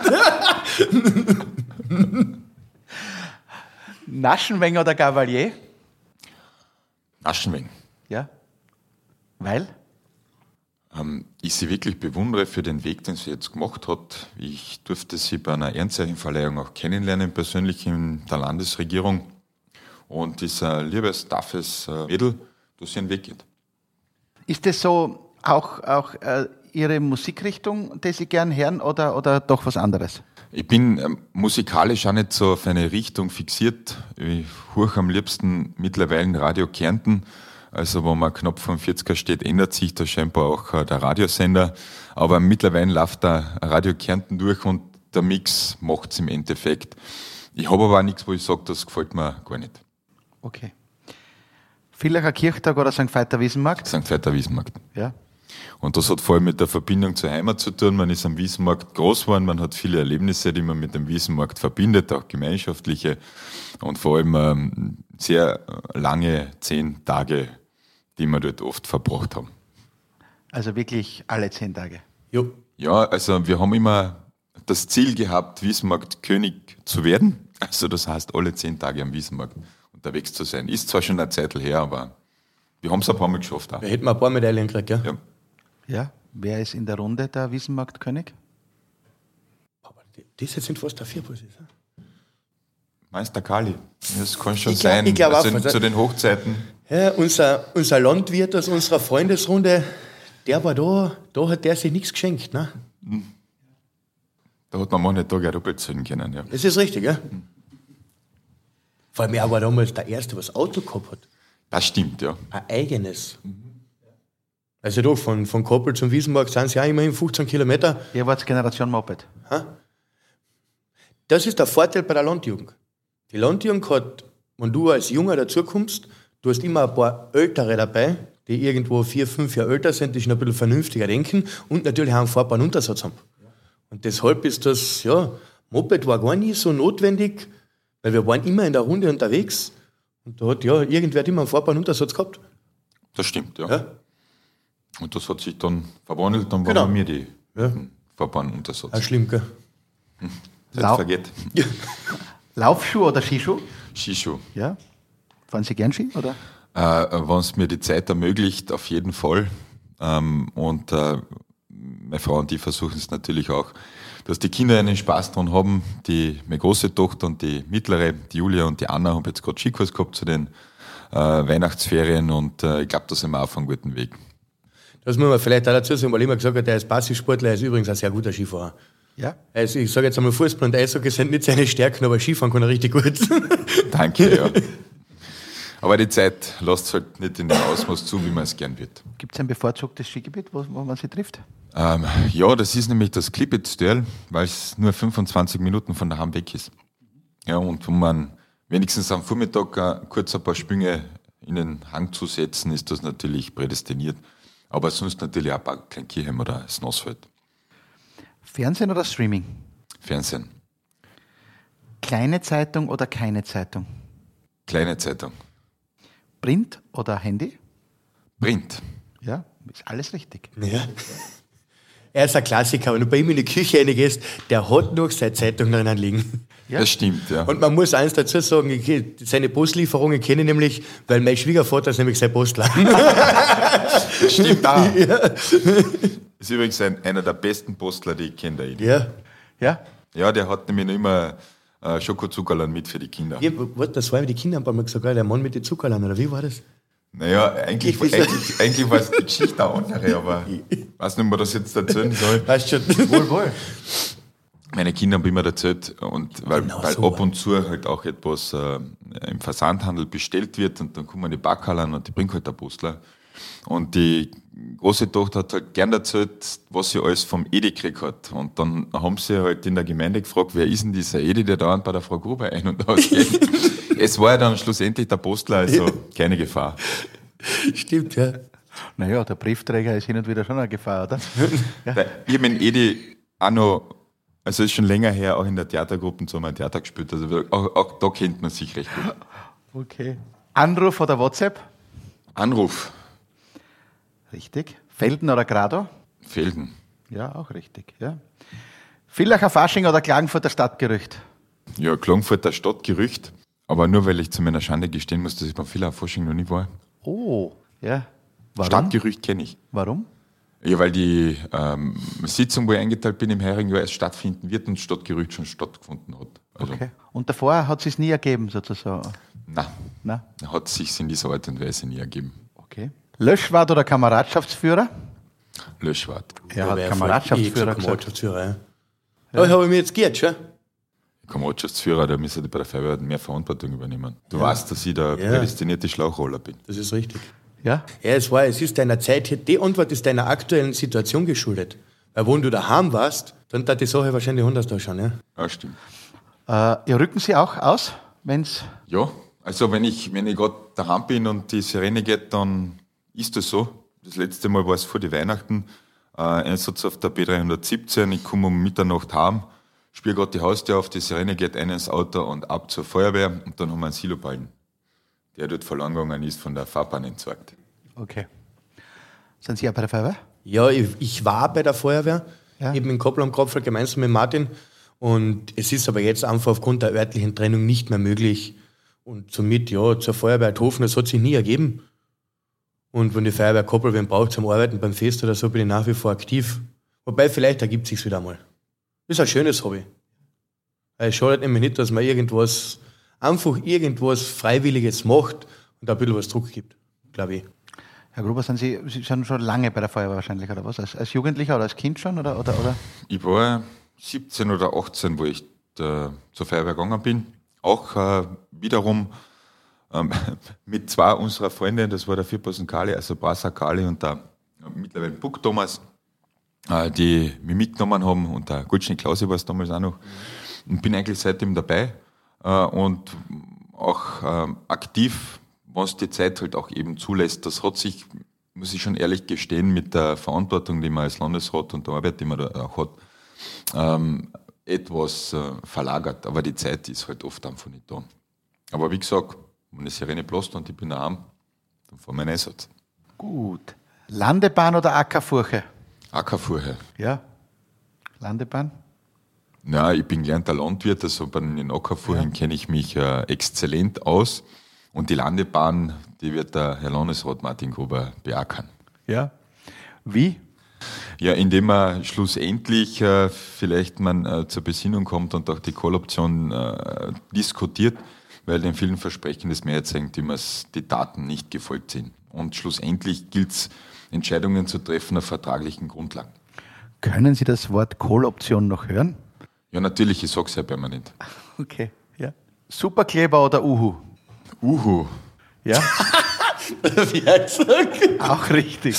Naschenweng oder Gavalier? Naschenweng. Ja. Weil? Ähm, ich sie wirklich bewundere für den Weg, den sie jetzt gemacht hat. Ich durfte sie bei einer Ehrenzeichenverleihung auch kennenlernen, persönlich in der Landesregierung. Und ein liebes, toughes äh, Mädel, das ihren Weg geht. Ist das so auch, auch äh, Ihre Musikrichtung, die Sie gern hören, oder, oder doch was anderes? Ich bin ähm, musikalisch auch nicht so auf eine Richtung fixiert. Ich höre am liebsten mittlerweile Radio Kärnten. Also, wo man knapp vom 40er steht, ändert sich da scheinbar auch äh, der Radiosender. Aber mittlerweile läuft da Radio Kärnten durch und der Mix macht es im Endeffekt. Ich habe aber auch nichts, wo ich sage, das gefällt mir gar nicht. Okay. Villacher Kirchtag oder St. Veiter Wiesenmarkt? St. Veiter Wiesenmarkt. Ja. Und das hat vor allem mit der Verbindung zur Heimat zu tun. Man ist am Wiesenmarkt groß geworden, man hat viele Erlebnisse, die man mit dem Wiesenmarkt verbindet, auch gemeinschaftliche und vor allem ähm, sehr lange zehn Tage, die wir dort oft verbracht haben. Also wirklich alle zehn Tage? Jo. Ja, also wir haben immer das Ziel gehabt, Wiesenmarkt König zu werden. Also das heißt, alle zehn Tage am Wiesenmarkt unterwegs zu sein. Ist zwar schon eine Zeit her, aber wir haben es ein paar Mal geschafft. Auch. Wir hätten ein paar Medaillen gekriegt, ja? ja. Ja, wer ist in der Runde der Wiesenmarktkönig? Diese sind fast der Vierpuls. Meister Kali. Das kann schon ich sein. ich glaube also zu den Hochzeiten. Ja, unser, unser Landwirt aus unserer Freundesrunde, der war da, da hat der sich nichts geschenkt. Ne? Hm. Da hat man manche Tage doppelt zählen können. Ja. Das ist richtig, ja? Vor allem, er war damals der Erste, was Auto gehabt hat. Das stimmt, ja. Ein eigenes. Mhm. Also doch, von, von Koppel zum Wiesenmarkt sind es ja immerhin 15 Kilometer. Ihr wart Generation Moped. Ha? Das ist der Vorteil bei der Landjugend. Die Landjugend hat, wenn du als Junger dazukommst, du hast immer ein paar Ältere dabei, die irgendwo vier, fünf Jahre älter sind, die schon ein bisschen vernünftiger denken und natürlich auch einen fahrbaren Untersatz haben. Und deshalb ist das, ja, Moped war gar nicht so notwendig, weil wir waren immer in der Runde unterwegs und da hat ja irgendwer immer einen fahrbaren Untersatz gehabt. Das stimmt, ja. ja. Und das hat sich dann verwandelt, dann genau. waren wir die ja. Verbanduntersatz. Auch schlimm, gell? Hm. Lau vergeht. Laufschuh oder Skischuh? Skischuh. Ja. Fahren Sie gern Ski, oder? Äh, Wenn es mir die Zeit ermöglicht, auf jeden Fall. Ähm, und äh, meine Frau und ich versuchen es natürlich auch, dass die Kinder einen Spaß dran haben. Die, meine große Tochter und die mittlere, die Julia und die Anna, haben jetzt gerade Skikurs gehabt zu den äh, Weihnachtsferien und äh, ich glaube, da sind wir auf einem guten Weg. Das muss man vielleicht auch dazu sagen, weil ich immer gesagt habe, der ist Passiv-Sportler, er ist übrigens ein sehr guter Skifahrer. Ja. Also ich sage jetzt einmal, Fußball und Eishockey sind nicht seine Stärken, aber Skifahren kann er richtig gut. Danke, ja. Aber die Zeit lässt halt nicht in dem Ausmaß zu, wie man es gern wird. Gibt es ein bevorzugtes Skigebiet, wo, wo man sie trifft? Ähm, ja, das ist nämlich das Klippitz-Dörl, weil es nur 25 Minuten von daheim weg ist. Ja, und wenn man wenigstens am Vormittag äh, kurz ein paar Sprünge in den Hang zu setzen, ist das natürlich prädestiniert. Aber sonst natürlich auch Bad Kleinkirchen oder Snossfeld. Fernsehen oder Streaming? Fernsehen. Kleine Zeitung oder keine Zeitung? Kleine Zeitung. Print oder Handy? Print. Ja, ist alles richtig. Ja. Er ist ein Klassiker, wenn du bei ihm in die Küche reingehst, der hat noch seine Zeitung drinnen liegen. Ja. Das stimmt, ja. Und man muss eins dazu sagen, ich, seine Postlieferungen kenne ich nämlich, weil mein Schwiegervater ist nämlich sein Postler. Das stimmt auch. Ist übrigens ein, einer der besten Postler, die ich kenne. Ja. Ja? Ja, der hat nämlich noch immer äh, Schokozuckerland mit für die Kinder. ja. Warte, das war mit den Kindern haben mal gesagt, der Mann mit den Zuckerlern, oder wie war das? Naja, eigentlich, eigentlich, eigentlich war es die Geschichte eine andere, aber ich weiß nicht, ob man das jetzt erzählen soll. Weißt schon. Wohl, wohl. Meine Kinder haben immer erzählt, und weil, Genau weil so ab und zu halt auch etwas äh, im Versandhandel bestellt wird und dann kommen die Backerlern und die bringen halt der Postler. Und die große Tochter hat halt gern erzählt, was sie alles vom Edi gekriegt hat. Und dann haben sie halt in der Gemeinde gefragt, wer ist denn dieser Edi, der dauernd bei der Frau Gruber ein- und ausgeht. es war ja dann schlussendlich der Postler, also keine Gefahr. Stimmt, ja. Naja, der Briefträger ist hin und wieder schon eine Gefahr, oder? Weil Ich habe mit Edi auch noch, also ist schon länger her, auch in der Theatergruppe so mal Theater gespielt. Also auch, auch da kennt man sich recht gut. Okay. Anruf oder WhatsApp? Anruf, Richtig. Felden oder Grado? Felden. Ja, auch richtig. Ja. Villacher Fasching oder Klagenfurter Stadtgerücht? Ja, Klagenfurter Stadtgerücht. Aber nur weil ich zu meiner Schande gestehen muss, dass ich beim Villa Forschung noch nie war. Oh, ja. Warum? Stadtgerücht kenne ich. Warum? Ja, weil die ähm, Sitzung, wo ich eingeteilt bin im Jahr, erst stattfinden wird und Stadtgerücht schon stattgefunden hat. Also, Okay. Und davor hat es nie ergeben, sozusagen. nein, Na, hat sich in dieser Art und Weise nie ergeben. okay. Löschwart oder Kameradschaftsführer? Löschwart. Er Aber hat er Kameradschaftsführer eh. Kameradschaftsführer, ja. Da habe ich mir jetzt gehört, schon. Kameradschaftsführer, da müsste bei der Feuerwehr mehr Verantwortung übernehmen. Du weißt, dass ich der Ja. prädestinierte Schlauchroller bin. Das ist richtig. Ja? Ja, es war, es ist deiner Zeit, hier- die Antwort ist deiner aktuellen Situation geschuldet. Weil wenn du daheim warst, dann hat die Sache wahrscheinlich anders ausschauen, ja. Ja, stimmt. Äh, ja, rücken Sie auch aus, wenn es. Ja, also wenn ich, wenn ich gerade daheim bin und die Sirene geht, dann ist das so. Das letzte Mal war es vor die Weihnachten. Äh, Einsatz auf der B317. Ich komme um Mitternacht heim, spiele gerade die Haustür auf, die Sirene geht ein ins Auto und ab zur Feuerwehr und dann haben wir einen Siloballen, der dort verloren gegangen ist, von der Fahrbahn entsorgt. Okay. Sind Sie auch bei der Feuerwehr? Ja, ich, ich war bei der Feuerwehr, Ja. eben in Koppel am Kopf gemeinsam mit Martin. Und es ist aber jetzt einfach aufgrund der örtlichen Trennung nicht mehr möglich. Und somit, ja, zur Feuerwehr Hofen, das hat sich nie ergeben. Und wenn die Feuerwehr Koppel wen braucht zum Arbeiten beim Fest oder so, bin ich nach wie vor aktiv. Wobei, vielleicht ergibt sich's wieder mal. Ist ein schönes Hobby. Es schadet nämlich nicht, dass man irgendwas, einfach irgendwas Freiwilliges macht und da ein bisschen was Druck gibt, glaube ich. Herr Gruber, sind Sie, Sie sind schon lange bei der Feuerwehr wahrscheinlich, oder was? Als, als Jugendlicher oder als Kind schon? Oder, oder, oder? Ich war 17 oder 18, wo ich äh, zur Feuerwehr gegangen bin. Auch äh, wiederum ähm, mit zwei unserer Freunde, das war der Vierpassen Kali, also Brasa Kali und der äh, mittlerweile Buck Thomas, äh, die mich mitgenommen haben und der Goldschnitt Klausi war es damals auch noch. Und bin eigentlich seitdem dabei und auch ähm, aktiv, was die Zeit halt auch eben zulässt. Das hat sich, muss ich schon ehrlich gestehen, mit der Verantwortung, die man als Landesrat und der Arbeit, die man da auch hat, ähm, etwas äh, verlagert. Aber die Zeit ist halt oft einfach nicht da. Aber wie gesagt, wenn die Sirene bläst und ich bin daheim, dann fahren wir einen Einsatz. Gut. Landebahn oder Ackerfurche? Ackerfurche. Ja. Landebahn? Ja, ich bin gelernter Landwirt, also bei den Ackerfurchen kenne ich mich äh, exzellent aus. Und die Landebahn, die wird der Herr Landesrat Martin Gruber beackern. Ja. Wie? Ja, indem man schlussendlich äh, vielleicht man äh, zur Besinnung kommt und auch die Call-Option äh, diskutiert, weil den vielen Versprechen des Mehrheitseigentümers die Daten nicht gefolgt sind. Und schlussendlich gilt es, Entscheidungen zu treffen auf vertraglichen Grundlagen. Können Sie das Wort Call-Option noch hören? Ja, natürlich, ich sage es ja permanent. Okay, ja. Superkleber oder Uhu? Uhu. Ja, Wie auch richtig.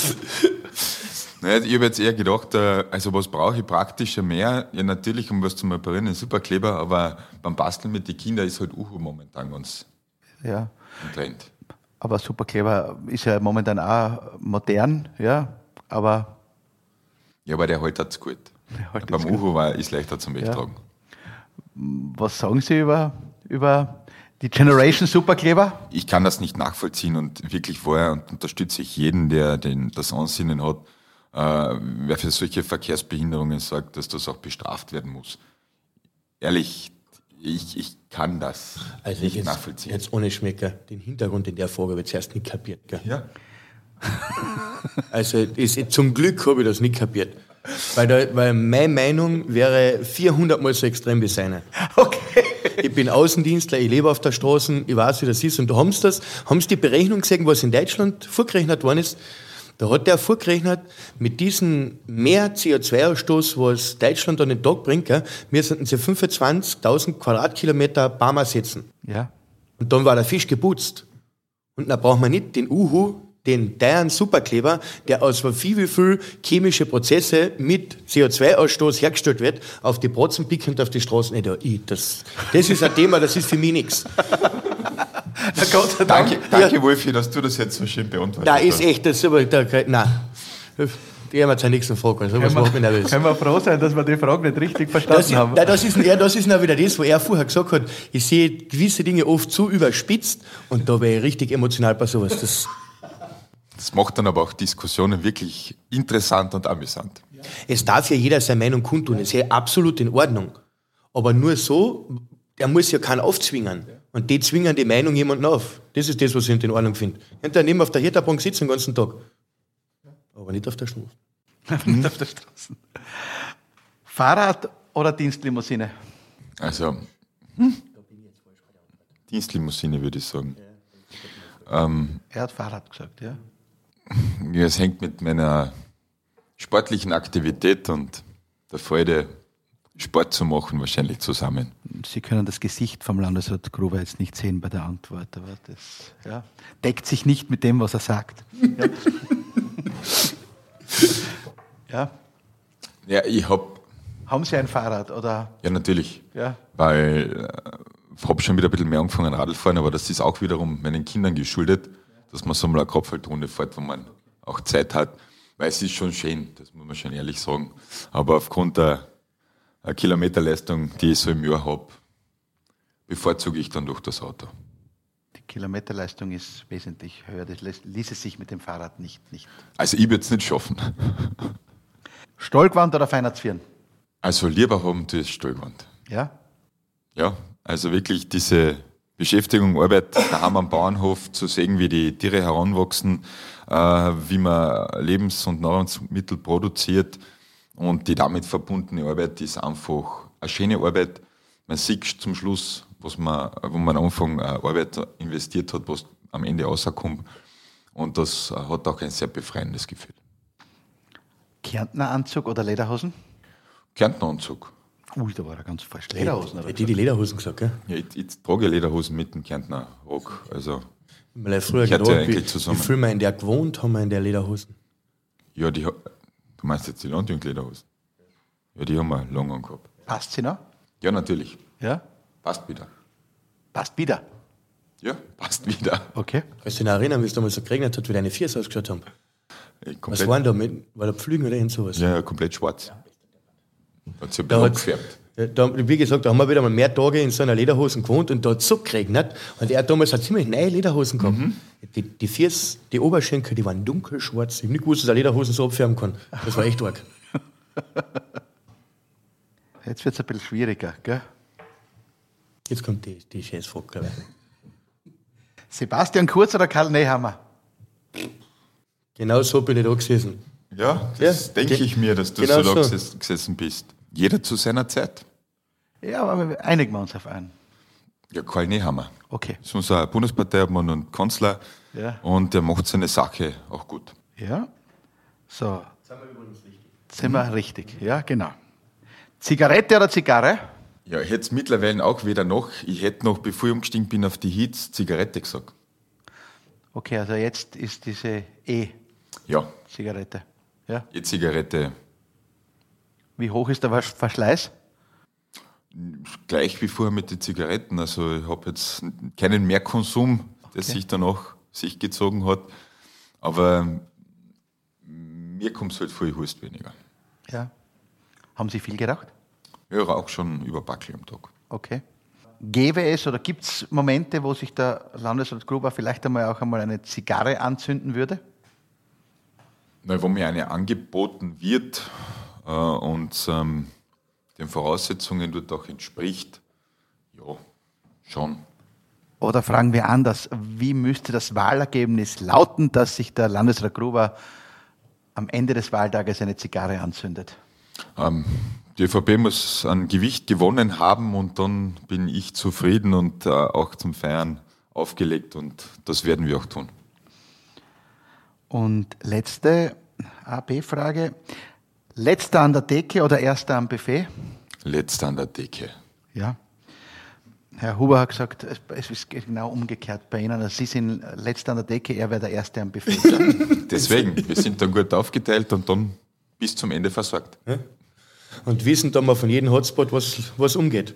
Naja, ich habe jetzt eher gedacht, äh, also was brauche ich praktischer mehr? Ja, natürlich, um was zu reparieren, ein Superkleber, aber beim Basteln mit den Kindern ist halt Uhu momentan ganz Ja. im Trend. Aber Superkleber ist ja momentan auch modern, ja. Aber Ja, aber der hält hat's gut. Hält Beim. Uhu war, ist leichter zum Wegtragen. was sagen Sie über, über die Generation Superkleber? Ich kann das nicht nachvollziehen und wirklich vorher und unterstütze ich jeden, der den, das Ansinnen hat, äh, wer für solche Verkehrsbehinderungen sorgt, dass das auch bestraft werden muss. Ehrlich, ich, ich kann das Also nicht jetzt, nachvollziehen. jetzt ohne Schmecker, den Hintergrund in der Frage habe ich zuerst nicht kapiert. Gell? Ja. Also ist, zum Glück habe ich das nicht kapiert. Weil, da, weil meine Meinung wäre 400 Mal so extrem wie seine. Okay. Ich bin Außendienstler, ich lebe auf der Straße, ich weiß, wie das ist. Und da haben sie das, haben sie die Berechnung gesehen, was in Deutschland vorgerechnet worden ist. Da hat der vorgerechnet, mit diesem mehr CO2-Ausstoß, was Deutschland an den Tag bringt, gell, müssen sie 25.000 Quadratkilometer Barmer setzen. Ja. Und dann war der Fisch geputzt. Und dann braucht man nicht den Uhu, den teuren Superkleber, der aus wie wie viel chemische Prozesse mit CO2-Ausstoß hergestellt wird, auf die Brotzen picken und auf die Straßen. Da, ich, das, das ist ein Thema, das ist für mich nichts. Na Gott sei Dank. Danke, danke Wolfi, dass du das jetzt so schön beantwortet Da hast. ist echt, das ist aber, da, nein. Die haben wir zur nächsten Frage, also was macht mich nervös. Können wir froh sein, dass wir die Frage nicht richtig verstanden Das ist, haben? nein, das ist, ja, das ist noch wieder das, wo er vorher gesagt hat, ich sehe gewisse Dinge oft zu überspitzt und da wäre ich richtig emotional bei sowas. Das, Das macht dann aber auch Diskussionen wirklich interessant und amüsant. Es darf ja jeder seine Meinung kundtun, das ist ja absolut in Ordnung. Aber nur so, der muss ja keinen aufzwingen. Und die zwingen die Meinung jemanden auf. Das ist das, was ich nicht in Ordnung finde. Könnt ihr neben auf der Hitterbank sitzen den ganzen Tag. Aber nicht auf der Straße. Nicht auf der Straße. Fahrrad oder Dienstlimousine? Also, hm? Dienstlimousine würde ich sagen. Ähm, Er hat Fahrrad gesagt, ja. ja, es hängt mit meiner sportlichen Aktivität und der Freude, Sport zu machen, wahrscheinlich zusammen. Sie können das Gesicht vom Landesrat Gruber jetzt nicht sehen bei der Antwort, aber das ja, deckt sich nicht mit dem, was er sagt. Ja. ja. Ja, ich habe, Haben Sie ein Fahrrad oder? ja natürlich, Ja. weil ich habe schon wieder ein bisschen mehr angefangen Radfahren, aber das ist auch wiederum meinen Kindern geschuldet, dass man so mal eine Kopfhaltrunde fährt, wo man auch Zeit hat, weil es ist schon schön, das muss man schon ehrlich sagen. Aber aufgrund der äh, Kilometerleistung, die ich so im Jahr habe, bevorzuge ich dann durch das Auto. Die Kilometerleistung ist wesentlich höher. Das ließe sich mit dem Fahrrad nicht. nicht. Also ich würde es nicht schaffen. Stollgewand oder Feinheitsvieren? Also lieber haben die Stallwand. Ja. Ja, also wirklich diese Beschäftigung, Arbeit daheim am Bauernhof, zu sehen, wie die Tiere heranwachsen, äh, wie man Lebens- und Nahrungsmittel produziert und die damit verbundene Arbeit ist einfach eine schöne Arbeit. Man sieht zum Schluss, was man, wo man am Anfang äh, Arbeit investiert hat, was am Ende rauskommt. Und das hat auch ein sehr befreiendes Gefühl. Kärntner Anzug oder Lederhosen? Kärntneranzug. Ui, da war er ganz falsch. Lederhosen? Hätte ich die Lederhosen gesagt, gell? Ja, ich, ich trage Lederhosen mit dem Kärntner Rock. Also, Weil ich früher Ich hatte gedacht, eigentlich wie, zusammen. wie viel wir in der gewohnt haben, wir in der Lederhosen. ja, die, du meinst jetzt die Landjunglederhosen? Ja, die haben wir lange angehabt. Passt sie noch? Ja, natürlich. Ja. Passt wieder. Passt wieder. Ja, passt wieder. Okay. Kannst du dich noch erinnern, wie es damals so geregnet hat, wie deine Viers ausgeschaut haben? Äh, Was Komplett, waren da mit? War da Pflügen oder irgend sowas? ja, ja, komplett schwarz. Hat sich ein Da abgefärbt. Ja, Da, wie gesagt, da haben wir wieder mal mehr Tage in so einer Lederhosen gewohnt und da hat es so geregnet. Und er damals hat ziemlich neue Lederhosen gehabt. Die, die Viers, die Oberschenkel, die waren dunkelschwarz. Ich habe nicht gewusst, dass eine Lederhosen so abfärben kann. Das war echt arg. Jetzt wird es ein bisschen schwieriger, gell? Jetzt kommt die, die Scheißfrage, glaube ich. Sebastian Kurz oder Karl Nehammer? Genau so bin ich da gesessen. Ja, das Ja, denke ich mir, dass du genau so da gesessen bist. Jeder zu seiner Zeit. Ja, aber wir einigen wir uns auf einen. Ja, Karl Nehammer. Okay. Das ist unser Bundesparteiobmann und Kanzler. Ja. Und der macht seine Sache auch gut. Ja. So. Sind wir richtig? Ja, genau. Zigarette oder Zigarre? Ja, ich hätte es mittlerweile auch wieder noch. Ich hätte noch, bevor ich umgestiegen bin auf die Hits, Zigarette gesagt. Okay, also jetzt ist diese E-Zigarette. Ja, Ja. E-Zigarette Wie hoch ist der Versch- Verschleiß? gleich wie vorher mit den Zigaretten. Also ich habe jetzt keinen Mehrkonsum, der sich danach sich gezogen hat. Aber mir kommt es halt viel Hust weniger. Ja. Haben Sie viel geraucht? Ich rauche schon über Backel am Tag. Okay. Gäbe es oder gibt es Momente, wo sich der Landesrat Gruber vielleicht einmal auch einmal eine Zigarre anzünden würde? Na, wo mir eine angeboten wird und ähm, den Voraussetzungen dort auch entspricht, ja, schon. Oder fragen wir anders, wie müsste das Wahlergebnis lauten, dass sich der Landesrat Gruber am Ende des Wahltages eine Zigarre anzündet? Ähm, die ÖVP muss an Gewicht gewonnen haben und dann bin ich zufrieden und äh, auch zum Feiern aufgelegt und das werden wir auch tun. Und letzte AB-Frage. Letzter an der Decke oder erster am Buffet? Letzter an der Decke. Ja. Herr Huber hat gesagt, es- ist genau umgekehrt bei Ihnen. Also Sie sind letzter an der Decke, er wäre der Erste am Buffet. Deswegen, wir sind dann gut aufgeteilt und dann bis zum Ende versorgt. Und wissen da mal von jedem Hotspot, was, was umgeht.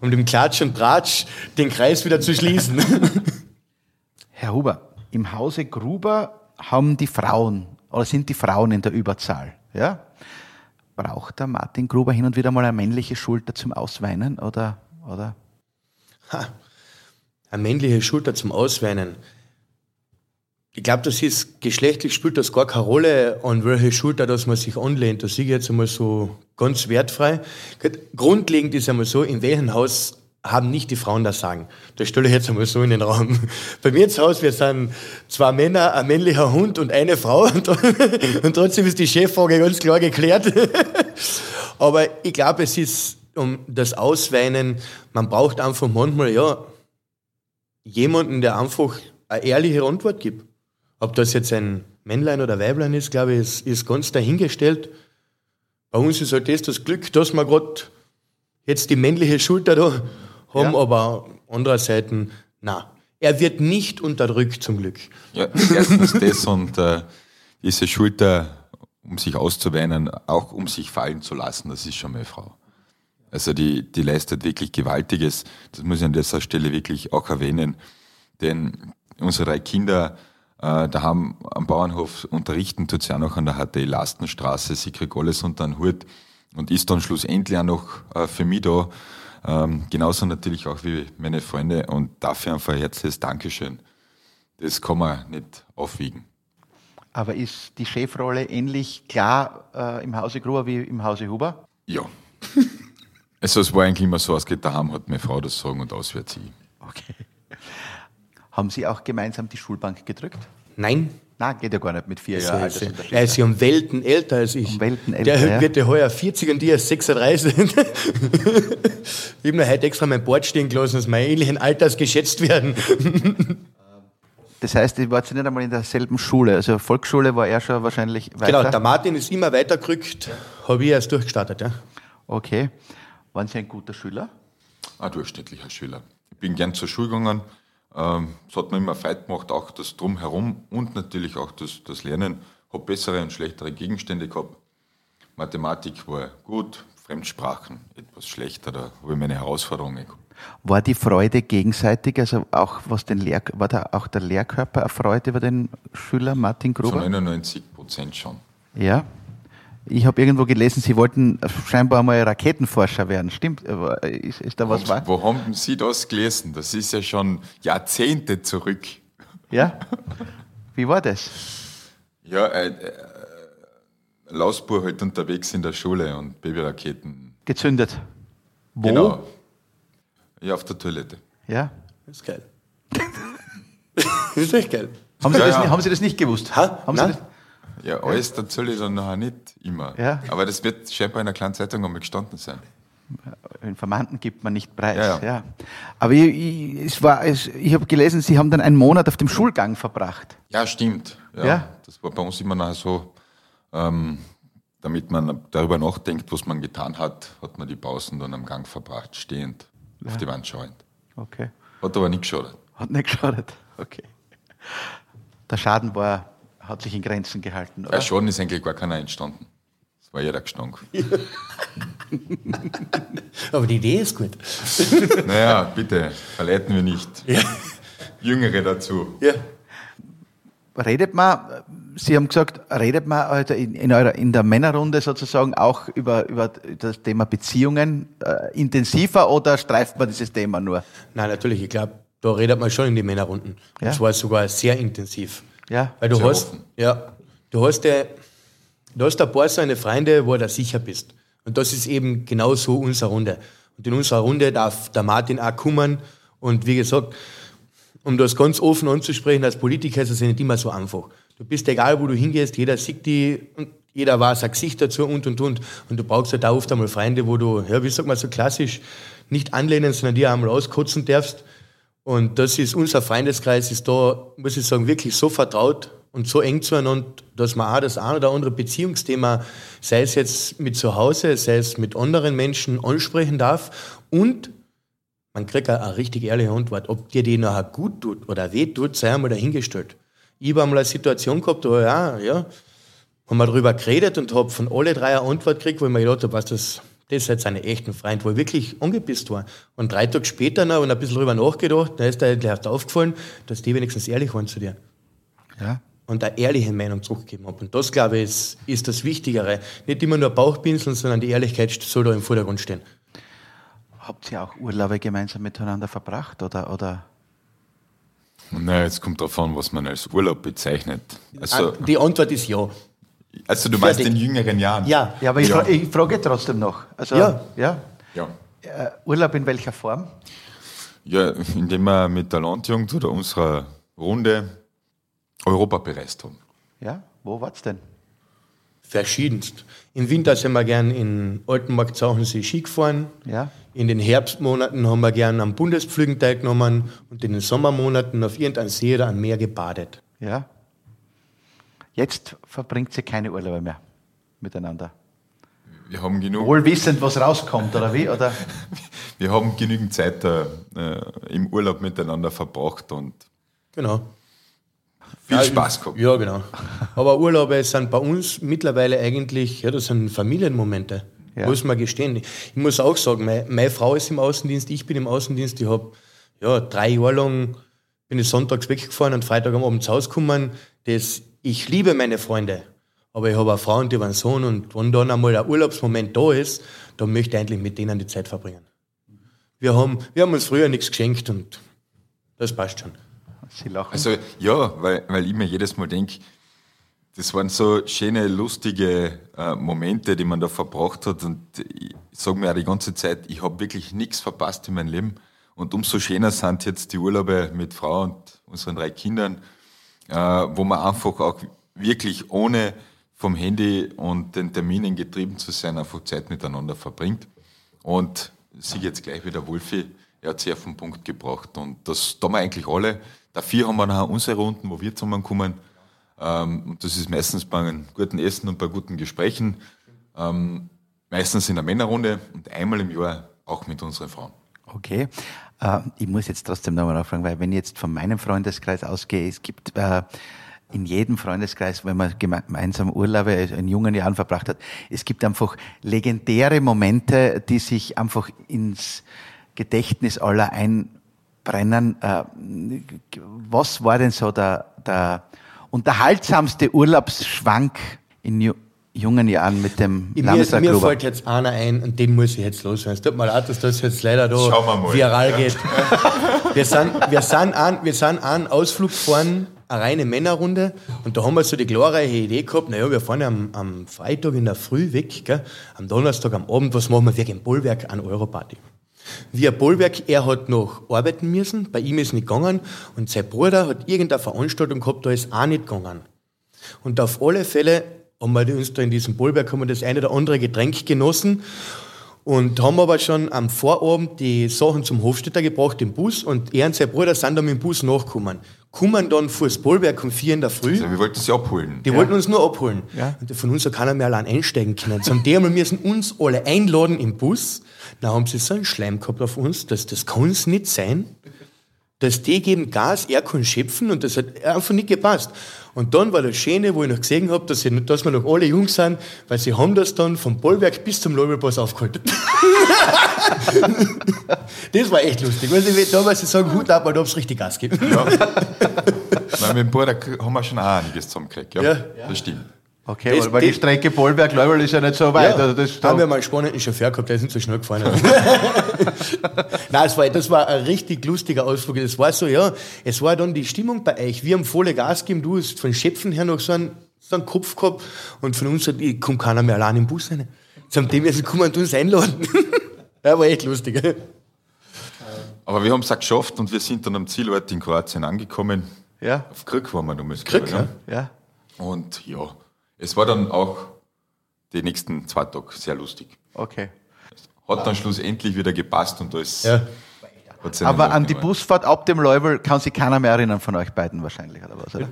Um dem Klatsch und Tratsch den Kreis wieder zu schließen. Herr Huber, im Hause Gruber haben die Frauen oder sind die Frauen in der Überzahl. Ja? Braucht der Martin Gruber hin und wieder mal eine männliche Schulter zum Ausweinen oder, oder? Eine männliche Schulter zum Ausweinen. Ich glaube, das ist, geschlechtlich spielt das gar keine Rolle, an welche Schulter dass man sich anlehnt. Das sehe ich jetzt einmal so ganz wertfrei. Grundlegend ist einmal so, in welchem Haus haben nicht die Frauen das Sagen. Das stelle ich jetzt einmal so in den Raum. Bei mir zu Hause, wir sind zwei Männer, ein männlicher Hund und eine Frau und, und trotzdem ist die Cheffrage ganz klar geklärt. Aber ich glaube, es ist um das Ausweinen, man braucht einfach manchmal, ja, jemanden, der einfach eine ehrliche Antwort gibt. Ob das jetzt ein Männlein oder Weiblein ist, glaube ich, ist, ist ganz dahingestellt. Bei uns ist halt das das Glück, dass wir gerade jetzt die männliche Schulter da haben, Ja. aber andererseits, na, er wird nicht unterdrückt zum Glück. Ja, erstens das und äh, diese Schulter, um sich auszuweinen, auch um sich fallen zu lassen, das ist schon meine Frau. Also die, die leistet wirklich Gewaltiges. Das muss ich an dieser Stelle wirklich auch erwähnen. Denn unsere drei Kinder äh, da haben am Bauernhof unterrichten, tut sie auch noch an der HTL Lastenstraße, sie kriegt alles unter den Hut und ist dann schlussendlich auch noch äh, für mich da. Ähm, genauso natürlich auch wie meine Freunde und dafür einfach ein herzliches Dankeschön. Das kann man nicht aufwiegen. Aber ist die Chefrolle ähnlich klar äh, im Hause Gruber wie im Hause Huber? Ja. also es war eigentlich immer so, es geht daheim, hat meine Frau das sagen und auswärts ich. Okay. Haben Sie auch gemeinsam die Schulbank gedrückt? Nein, Nein, geht ja gar nicht mit vier Jahren er ist- Altersunterschied. er ist ja um Welten älter als ich. Um Welten Der älter, ja. wird ja heuer 40 und die ist 36. ich habe mir heute extra mein Board stehen gelassen, dass meine ähnlichen Alters geschätzt werden. Das heißt, ihr wart nicht einmal in derselben Schule. Also Volksschule war er schon wahrscheinlich weiter. Genau, der Martin ist immer weitergerückt, habe ich erst durchgestartet. Ja. Okay. Waren Sie ein guter Schüler? Ein durchschnittlicher Schüler. Ich bin gern zur Schule gegangen. Ähm, Es hat mir immer Freude gemacht, auch das Drumherum und natürlich auch das, das Lernen. Habe bessere und schlechtere Gegenstände gehabt. Mathematik war gut, Fremdsprachen etwas schlechter, da habe ich meine Herausforderungen gehabt. War die Freude gegenseitig, also auch was den Lehr war da auch der Lehrkörper erfreut über den Schüler Martin Zu Gruber? 99 Prozent schon. Ja. Ich habe irgendwo gelesen, Sie wollten scheinbar mal Raketenforscher werden. Stimmt? Aber Ist, ist da was wahr? Wo haben Sie das gelesen? Das ist ja schon Jahrzehnte zurück. Ja. Wie war das? Ja, äh, äh, Lausbur halt unterwegs in der Schule und Babyraketen. Gezündet. Wo? Genau. Ja, auf der Toilette. Ja. Das ist geil. das ist echt geil. Haben Sie, Ja, das, ja. nicht- haben Sie das nicht gewusst? Ha? Haben Sie Nein. das? Ja, alles erzähle ich dann nachher nicht immer. Ja. Aber das wird scheinbar in einer kleinen Zeitung einmal gestanden sein. Informanten gibt man nicht preis. Ja, Ja, ja. Aber ich, ich, es war, es, ich habe gelesen, Sie haben dann einen Monat auf dem Schulgang verbracht. Ja, stimmt. Ja, Ja. Das war bei uns immer nachher so, ähm, damit man darüber nachdenkt, was man getan hat, hat man die Pausen dann am Gang verbracht, stehend, auf die Wand schauend. Okay. Hat aber nicht geschadet. Hat nicht geschadet. Okay. Der Schaden war, hat sich in Grenzen gehalten, oder? Ja, Schaden ist eigentlich gar keiner entstanden. Es war jeder gestanden. Aber die Idee ist gut. naja, bitte, verleiten wir nicht. Jüngere dazu. Ja. Redet man, Sie haben gesagt, redet man also in, in, eurer, in der Männerrunde sozusagen auch über, über das Thema Beziehungen äh, intensiver oder streift man dieses Thema nur? Nein, natürlich, ich glaube, da redet man schon in die Männerrunden. Ja. Das war sogar sehr intensiv. Ja. Weil du Sehr hast, offen. ja, du hast, ja, du hast ein paar so eine Freunde, wo du sicher bist. Und das ist eben genau so unsere Runde. Und in unserer Runde darf der Martin auch kommen. Und wie gesagt, um das ganz offen anzusprechen, als Politiker ist es nicht immer so einfach. Du bist egal, wo du hingehst, jeder sieht die und jeder weiß ein Gesicht dazu und und und. Und du brauchst halt auch oft einmal Freunde, wo du, ja, wie sagt man so klassisch, nicht anlehnen, sondern die auch einmal auskotzen darfst. Und das ist, unser Freundeskreis ist da, muss ich sagen, wirklich so vertraut und so eng zueinander, dass man auch das ein oder andere Beziehungsthema, sei es jetzt mit zu Hause, sei es mit anderen Menschen, ansprechen darf. Und man kriegt eine richtig ehrliche Antwort. Ob dir die nachher gut tut oder weh tut, sei einmal dahingestellt. Ich habe einmal eine Situation gehabt, da ja, ja, haben wir darüber geredet und habe von alle drei eine Antwort gekriegt, wo ich mir gedacht habe, was das, das ist jetzt ein echten Freund, wo ich wirklich angepisst war. Und drei Tage später noch und ein bisschen drüber nachgedacht, da ist dir endlich erst aufgefallen, dass die wenigstens ehrlich waren zu dir. Ja. Und eine ehrliche Meinung zurückgegeben habe. Und das, glaube ich, ist, ist das Wichtigere. Nicht immer nur Bauchpinseln, sondern die Ehrlichkeit soll da im Vordergrund stehen. Habt ihr auch Urlaube gemeinsam miteinander verbracht oder, oder? Na, jetzt kommt darauf an, was man als Urlaub bezeichnet. Also, Ah, die Antwort ist ja. Also du meinst fertig. in jüngeren Jahren? Ja. Ja, aber ich, Ja. Fra ich frage trotzdem noch. Also, Ja. ja. Ja. Äh, Urlaub in welcher Form? Ja, indem wir mit der Landjugend oder unserer Runde Europa bereist haben. Ja, wo war's denn? Verschiedenst. Im Winter sind wir gern in Altenmarkt Zauchensee Ski gefahren. Ja. In den Herbstmonaten haben wir gern am Bundespflügen teilgenommen und in den Sommermonaten auf irgendeinem See oder am Meer gebadet. Ja. Jetzt verbringt sie keine Urlaube mehr miteinander. Wir haben genug, Wohl wissend, was rauskommt, oder wie? Oder? wir haben genügend Zeit äh, im Urlaub miteinander verbracht und Genau. viel Ja, Spaß gehabt. Ja, genau. Aber Urlaube sind bei uns mittlerweile eigentlich, ja, das sind Familienmomente. Ja. Muss man gestehen. Ich muss auch sagen, meine, meine Frau ist im Außendienst, ich bin im Außendienst. Ich habe ja, drei Jahre lang bin ich sonntags weggefahren und Freitag am Abend zu Hause gekommen. Das, ich liebe meine Freunde. Aber ich habe eine Frau und die haben einen Sohn und wenn dann einmal ein Urlaubsmoment da ist, dann möchte ich eigentlich mit denen die Zeit verbringen. Wir haben, wir haben uns früher nichts geschenkt und das passt schon. Sie lachen. Also ja, weil, weil ich mir jedes Mal denke, das waren so schöne, lustige äh, Momente, die man da verbracht hat. Und ich sage mir auch die ganze Zeit, ich habe wirklich nichts verpasst in meinem Leben. Und umso schöner sind jetzt die Urlaube mit Frau und unseren drei Kindern, äh, wo man einfach auch wirklich ohne vom Handy und den Terminen getrieben zu sein, einfach Zeit miteinander verbringt. Und sie jetzt gleich wieder Wolfi, er hat sie auf den Punkt gebracht. Und das tun wir eigentlich alle. Dafür haben wir nachher unsere Runden, wo wir zusammenkommen. Ähm, und das ist meistens bei einem guten Essen und bei guten Gesprächen. Ähm, meistens in der Männerrunde und einmal im Jahr auch mit unseren Frauen. Okay. Äh, ich muss jetzt trotzdem nochmal nachfragen, weil wenn ich jetzt von meinem Freundeskreis ausgehe, es gibt äh, in jedem Freundeskreis, wenn man gemeinsam Urlaube in jungen Jahren verbracht hat, es gibt einfach legendäre Momente, die sich einfach ins Gedächtnis aller einbrennen. Äh, was war denn so der, der unterhaltsamste Urlaubsschwank in ju jungen Jahren mit dem Mir, Landesrat mir fällt jetzt einer ein und den muss ich jetzt loswerden. Es tut mir leid, dass das jetzt leider da viral geht. Wir sind, wir, sind an, wir sind einen Ausflug gefahren, eine reine Männerrunde und da haben wir so die glorreiche Idee gehabt, naja, wir fahren am, am Freitag in der Früh weg, gell? am Donnerstag am Abend, was machen wir? Wir gehen Bollwerk an Europarty. Wie ein Bollwerk, er hat noch arbeiten müssen, bei ihm ist nicht gegangen und sein Bruder hat irgendeine Veranstaltung gehabt, da ist auch nicht gegangen. Und auf alle Fälle haben wir uns da in diesem Bollwerk haben wir das eine oder andere Getränk genossen und haben aber schon am Vorabend die Sachen zum Hofstädter gebracht im Bus und er und sein Bruder sind dann mit dem Bus nachgekommen. Kommen dann vor das Bollwerk um vier in der Früh. Also wir wollten sie abholen. Die wollten uns nur abholen. Ja. Und von uns hat keiner mehr allein einsteigen können. Die einmal müssen uns alle einladen im Bus. Dann haben sie so einen Schleim gehabt auf uns, dass das kann es nicht sein, dass die geben Gas, er kann schöpfen und das hat einfach nicht gepasst. Und dann war das Schöne, wo ich noch gesehen habe, dass, dass wir noch alle jung sind, weil sie haben das dann vom Bollwerk bis zum Lobelpass aufgehalten. das war echt lustig. Weil sie damals sie sagen, Hut ab, weil du hab's richtig Gas gegeben. Ja. Nein, mit dem Bruder haben wir schon auch einiges zusammengekriegt. Ja, Ja. das stimmt. Okay, Das- weil, die das- Strecke Bollberg-Leubel ist ja nicht so weit. Also das, haben wir mal einen spannenden Chauffeur gehabt, der ist nicht so schnell gefahren. Nein, es war, das war ein richtig lustiger Ausflug. Es war so, ja, es war dann die Stimmung bei euch. Wir haben volle Gas gegeben, du hast von Schöpfen her noch so einen, so einen Kopf gehabt und von uns hat, ich kommt keiner mehr allein im Bus rein. Jetzt haben die müssen kommen und uns einladen. ja, war echt lustig. Aber wir haben es auch geschafft und wir sind dann am Zielort in Kroatien angekommen. ja, Auf Krück waren wir damals. Krück, glaub ich, ja. Und ja, es war dann auch die nächsten zwei Tage sehr lustig. Okay. Hat dann schlussendlich wieder gepasst und alles. Ja. hat's einen Aber an die. Busfahrt ab dem Leubel kann sich keiner mehr erinnern von euch beiden wahrscheinlich, oder was? Oder?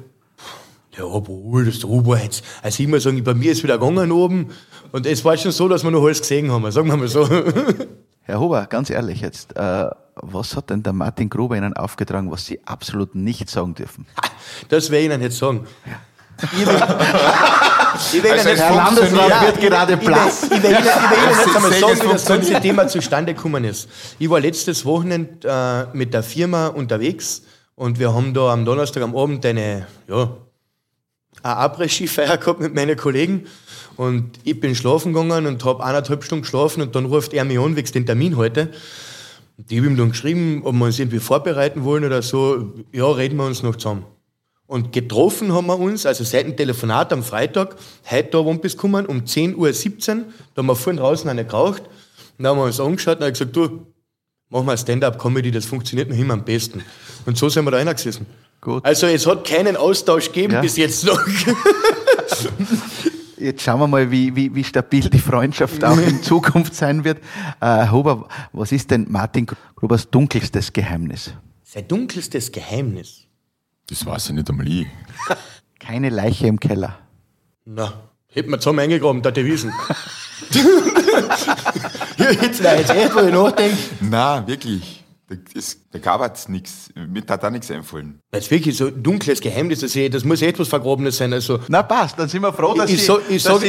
Ja, aber das der Ober jetzt. Also ich muss sagen, bei mir ist wieder gegangen oben und es war schon so, dass wir noch alles gesehen haben. Sagen wir mal so. Herr Huber, ganz ehrlich jetzt, äh, was hat denn der Martin Gruber Ihnen aufgetragen, was Sie absolut nicht sagen dürfen? Das werde ich Ihnen jetzt sagen. Ich will, ich will Also jetzt Herr Landesrat Ja, wird gerade ich will- blass. Ich will ich will Ihnen jetzt einmal sagen, wie das ganze. Thema zustande gekommen ist. Ich war letztes Wochenende äh, mit der Firma unterwegs und wir haben da am Donnerstag am Abend eine, ja, eine Après-Ski-Feier gehabt mit meinen Kollegen und ich bin schlafen gegangen und habe eineinhalb Stunden geschlafen und dann ruft er mich an wegen den Termin heute. Ich habe ihm dann geschrieben, ob wir uns irgendwie vorbereiten wollen oder so. Ja, reden wir uns noch zusammen. Und getroffen haben wir uns, also seit dem Telefonat am Freitag, heute da wann bis gekommen, um 10.17 Uhr. Da haben wir vorhin draußen eine geraucht. Und dann haben wir uns angeschaut und haben gesagt, du, mach mal Stand-up-Comedy, das funktioniert noch immer am besten. Und so sind wir da reingesessen. Gut. Also es hat keinen Austausch gegeben Ja. bis jetzt noch. Jetzt schauen wir mal, wie, wie, wie stabil die Freundschaft auch in Zukunft sein wird. Äh, Huber, was ist denn Martin Grubers dunkelstes Geheimnis? Sein dunkelstes Geheimnis. Das weiß ich nicht einmal ich. Keine Leiche im Keller. Na, hätten wir zusammen eingegraben, wissen. ja, jetzt, nein, jetzt echt, wo ich nachdenke. Nein, wirklich. Da, ist, da gab es nichts. Mir hat da nichts einfallen. Jetzt wirklich so ein dunkles Geheimnis, das, ich, das muss etwas Vergrabenes sein. Also, Na passt, dann sind wir froh, dass ich, Sie... sag, ich, dass sag,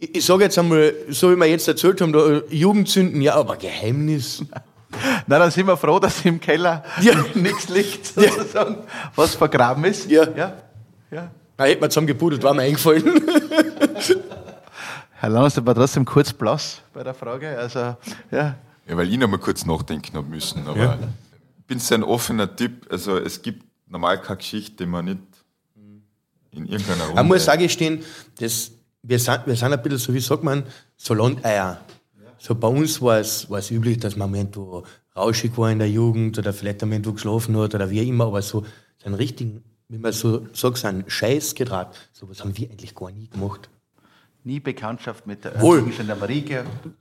ich, ich sag jetzt einmal, so wie wir jetzt erzählt haben, da, Jugendzünden, ja, aber Geheimnis. na, dann sind wir froh, dass im Keller Ja. nichts liegt, sozusagen, was vergraben ist. Ja. ja. ja. Da hätten wir zusammen gepudelt, war mir eingefallen. Herr Landesrat war trotzdem kurz blass bei der Frage. Also, ja. Ja, weil ich noch mal kurz nachdenken habe müssen. Aber ich bin so ein offener Typ. Also es gibt normal keine Geschichte, die man nicht in irgendeiner Runde... Man muss sagen, stehen, das, wir, sind, wir sind ein bisschen so, wie sagt man, so Landeier. So bei uns war es, war es üblich, dass man irgendwo rauschig war in der Jugend oder vielleicht am irgendwo geschlafen hat oder wie immer, aber so, so einen richtigen, wie man so sagt, so einen Scheiß getragen, sowas haben wir eigentlich gar nie gemacht. Nie Bekanntschaft mit der Wohl. örtlichen Gendarmerie.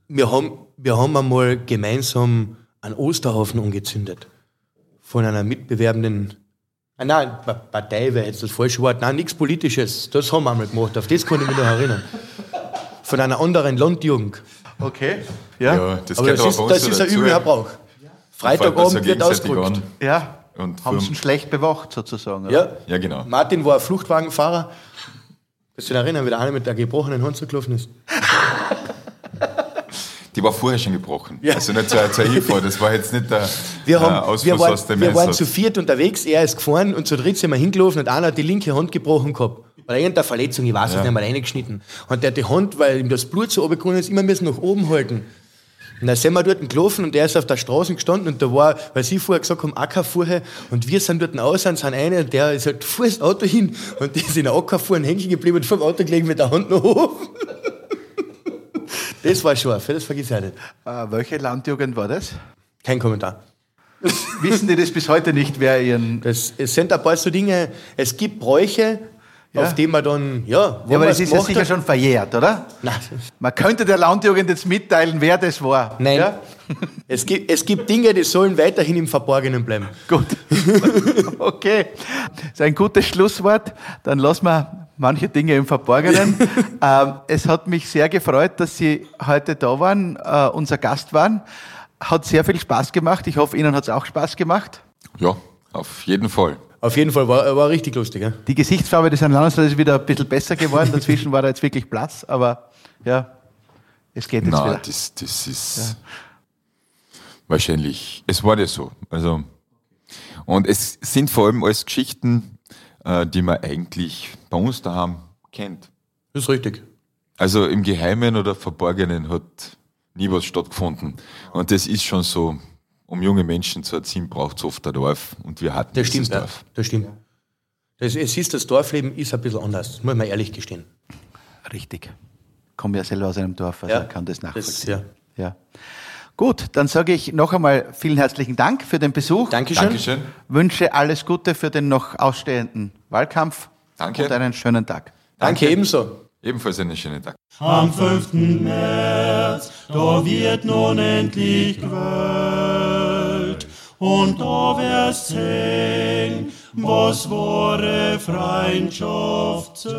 Wir haben, wir haben einmal gemeinsam einen Osterhaufen angezündet. Von einer mitbewerbenden, ah, nein, Pa- Partei wäre jetzt das falsche Wort, nein, nichts Politisches. Das haben wir einmal gemacht, auf das kann ich mich noch erinnern. Von einer anderen Landjugend. Okay. Ja. ja, das Aber das ist, das ist ein üblicher Brauch. Freitagabend wird ausgerückt. ja. Und Haben Sie ihn schlecht bewacht, sozusagen. oder? Ja. Ja, genau. Martin war ein Fluchtwagenfahrer. Kannst du dich erinnern, wie der eine mit der gebrochenen Hand so gelaufen ist? Die war vorher schon gebrochen. Ja. Also nicht zur, zur Info, das war jetzt nicht der, Wir, haben, Ausfluss wir, waren, aus dem wir waren zu viert unterwegs, er ist gefahren und zu dritt sind wir hingelaufen und einer hat die linke Hand gebrochen gehabt. Oder irgendeine Verletzung, ich weiß es Ja. nicht, mal reingeschnitten. Und der hat die Hand, weil ihm das Blut so runtergekommen ist, immer müssen nach oben halten. Und dann sind wir dort gelaufen und er ist auf der Straße gestanden und da war, weil sie vorher gesagt haben, Ackerfuhr und wir sind dort aus und sind einer, der ist halt vor das Auto hin und der ist in der Ackerfuhren hängen geblieben und vor dem Auto gelegen mit der Hand nach oben. Das war scharf, das vergiss ich nicht. Äh, welche Landjugend war das? Kein Kommentar. Wissen die das bis heute nicht, wer ihren. Das, es sind ein paar so Dinge, es gibt Bräuche, Ja. auf die man dann, ja, wo Ja, aber man das ist ja sicher hat- schon verjährt, oder? Nein, Man könnte der Landjugend jetzt mitteilen, wer das war. nein. Ja? Es, gibt, es gibt Dinge, die sollen weiterhin im Verborgenen bleiben. Gut. okay. Das ist ein gutes Schlusswort. Dann lassen wir manche Dinge im Verborgenen. ähm, es hat mich sehr gefreut, dass Sie heute da waren, äh, unser Gast waren. Hat sehr viel Spaß gemacht. Ich hoffe, Ihnen hat es auch Spaß gemacht. Ja, auf jeden Fall. Auf jeden Fall war, war richtig lustig. Ja? Die Gesichtsfarbe des Herrn Landesrats ist wieder ein bisschen besser geworden. Dazwischen war da jetzt wirklich Platz, aber ja, es geht jetzt Na, wieder. das, das ist wahrscheinlich, es war ja so. Also, und es sind vor allem alles Geschichten, äh, die man eigentlich bei uns daheim kennt. Das ist richtig. Also im Geheimen oder Verborgenen hat nie was stattgefunden. Und das ist schon so, um junge Menschen zu erziehen, braucht es oft ein Dorf. Und wir hatten Das dieses stimmt, ja. Dorf. Das stimmt. Das, es ist, das Dorfleben ist ein bisschen anders, muss man ehrlich gestehen. Richtig. Komme ja selber aus einem Dorf, also kann das nachvollziehen. ja. Ja. Gut, dann sage ich noch einmal vielen herzlichen Dank für den Besuch. Dankeschön. Dankeschön. Wünsche alles Gute für den noch ausstehenden Wahlkampf. Danke. Und einen schönen Tag. Danke ebenso. Ebenfalls einen schönen Tag. Am 5. März, da wird nun endlich gewählt. Und da wirst sehen, was wahre Freundschaft zählt.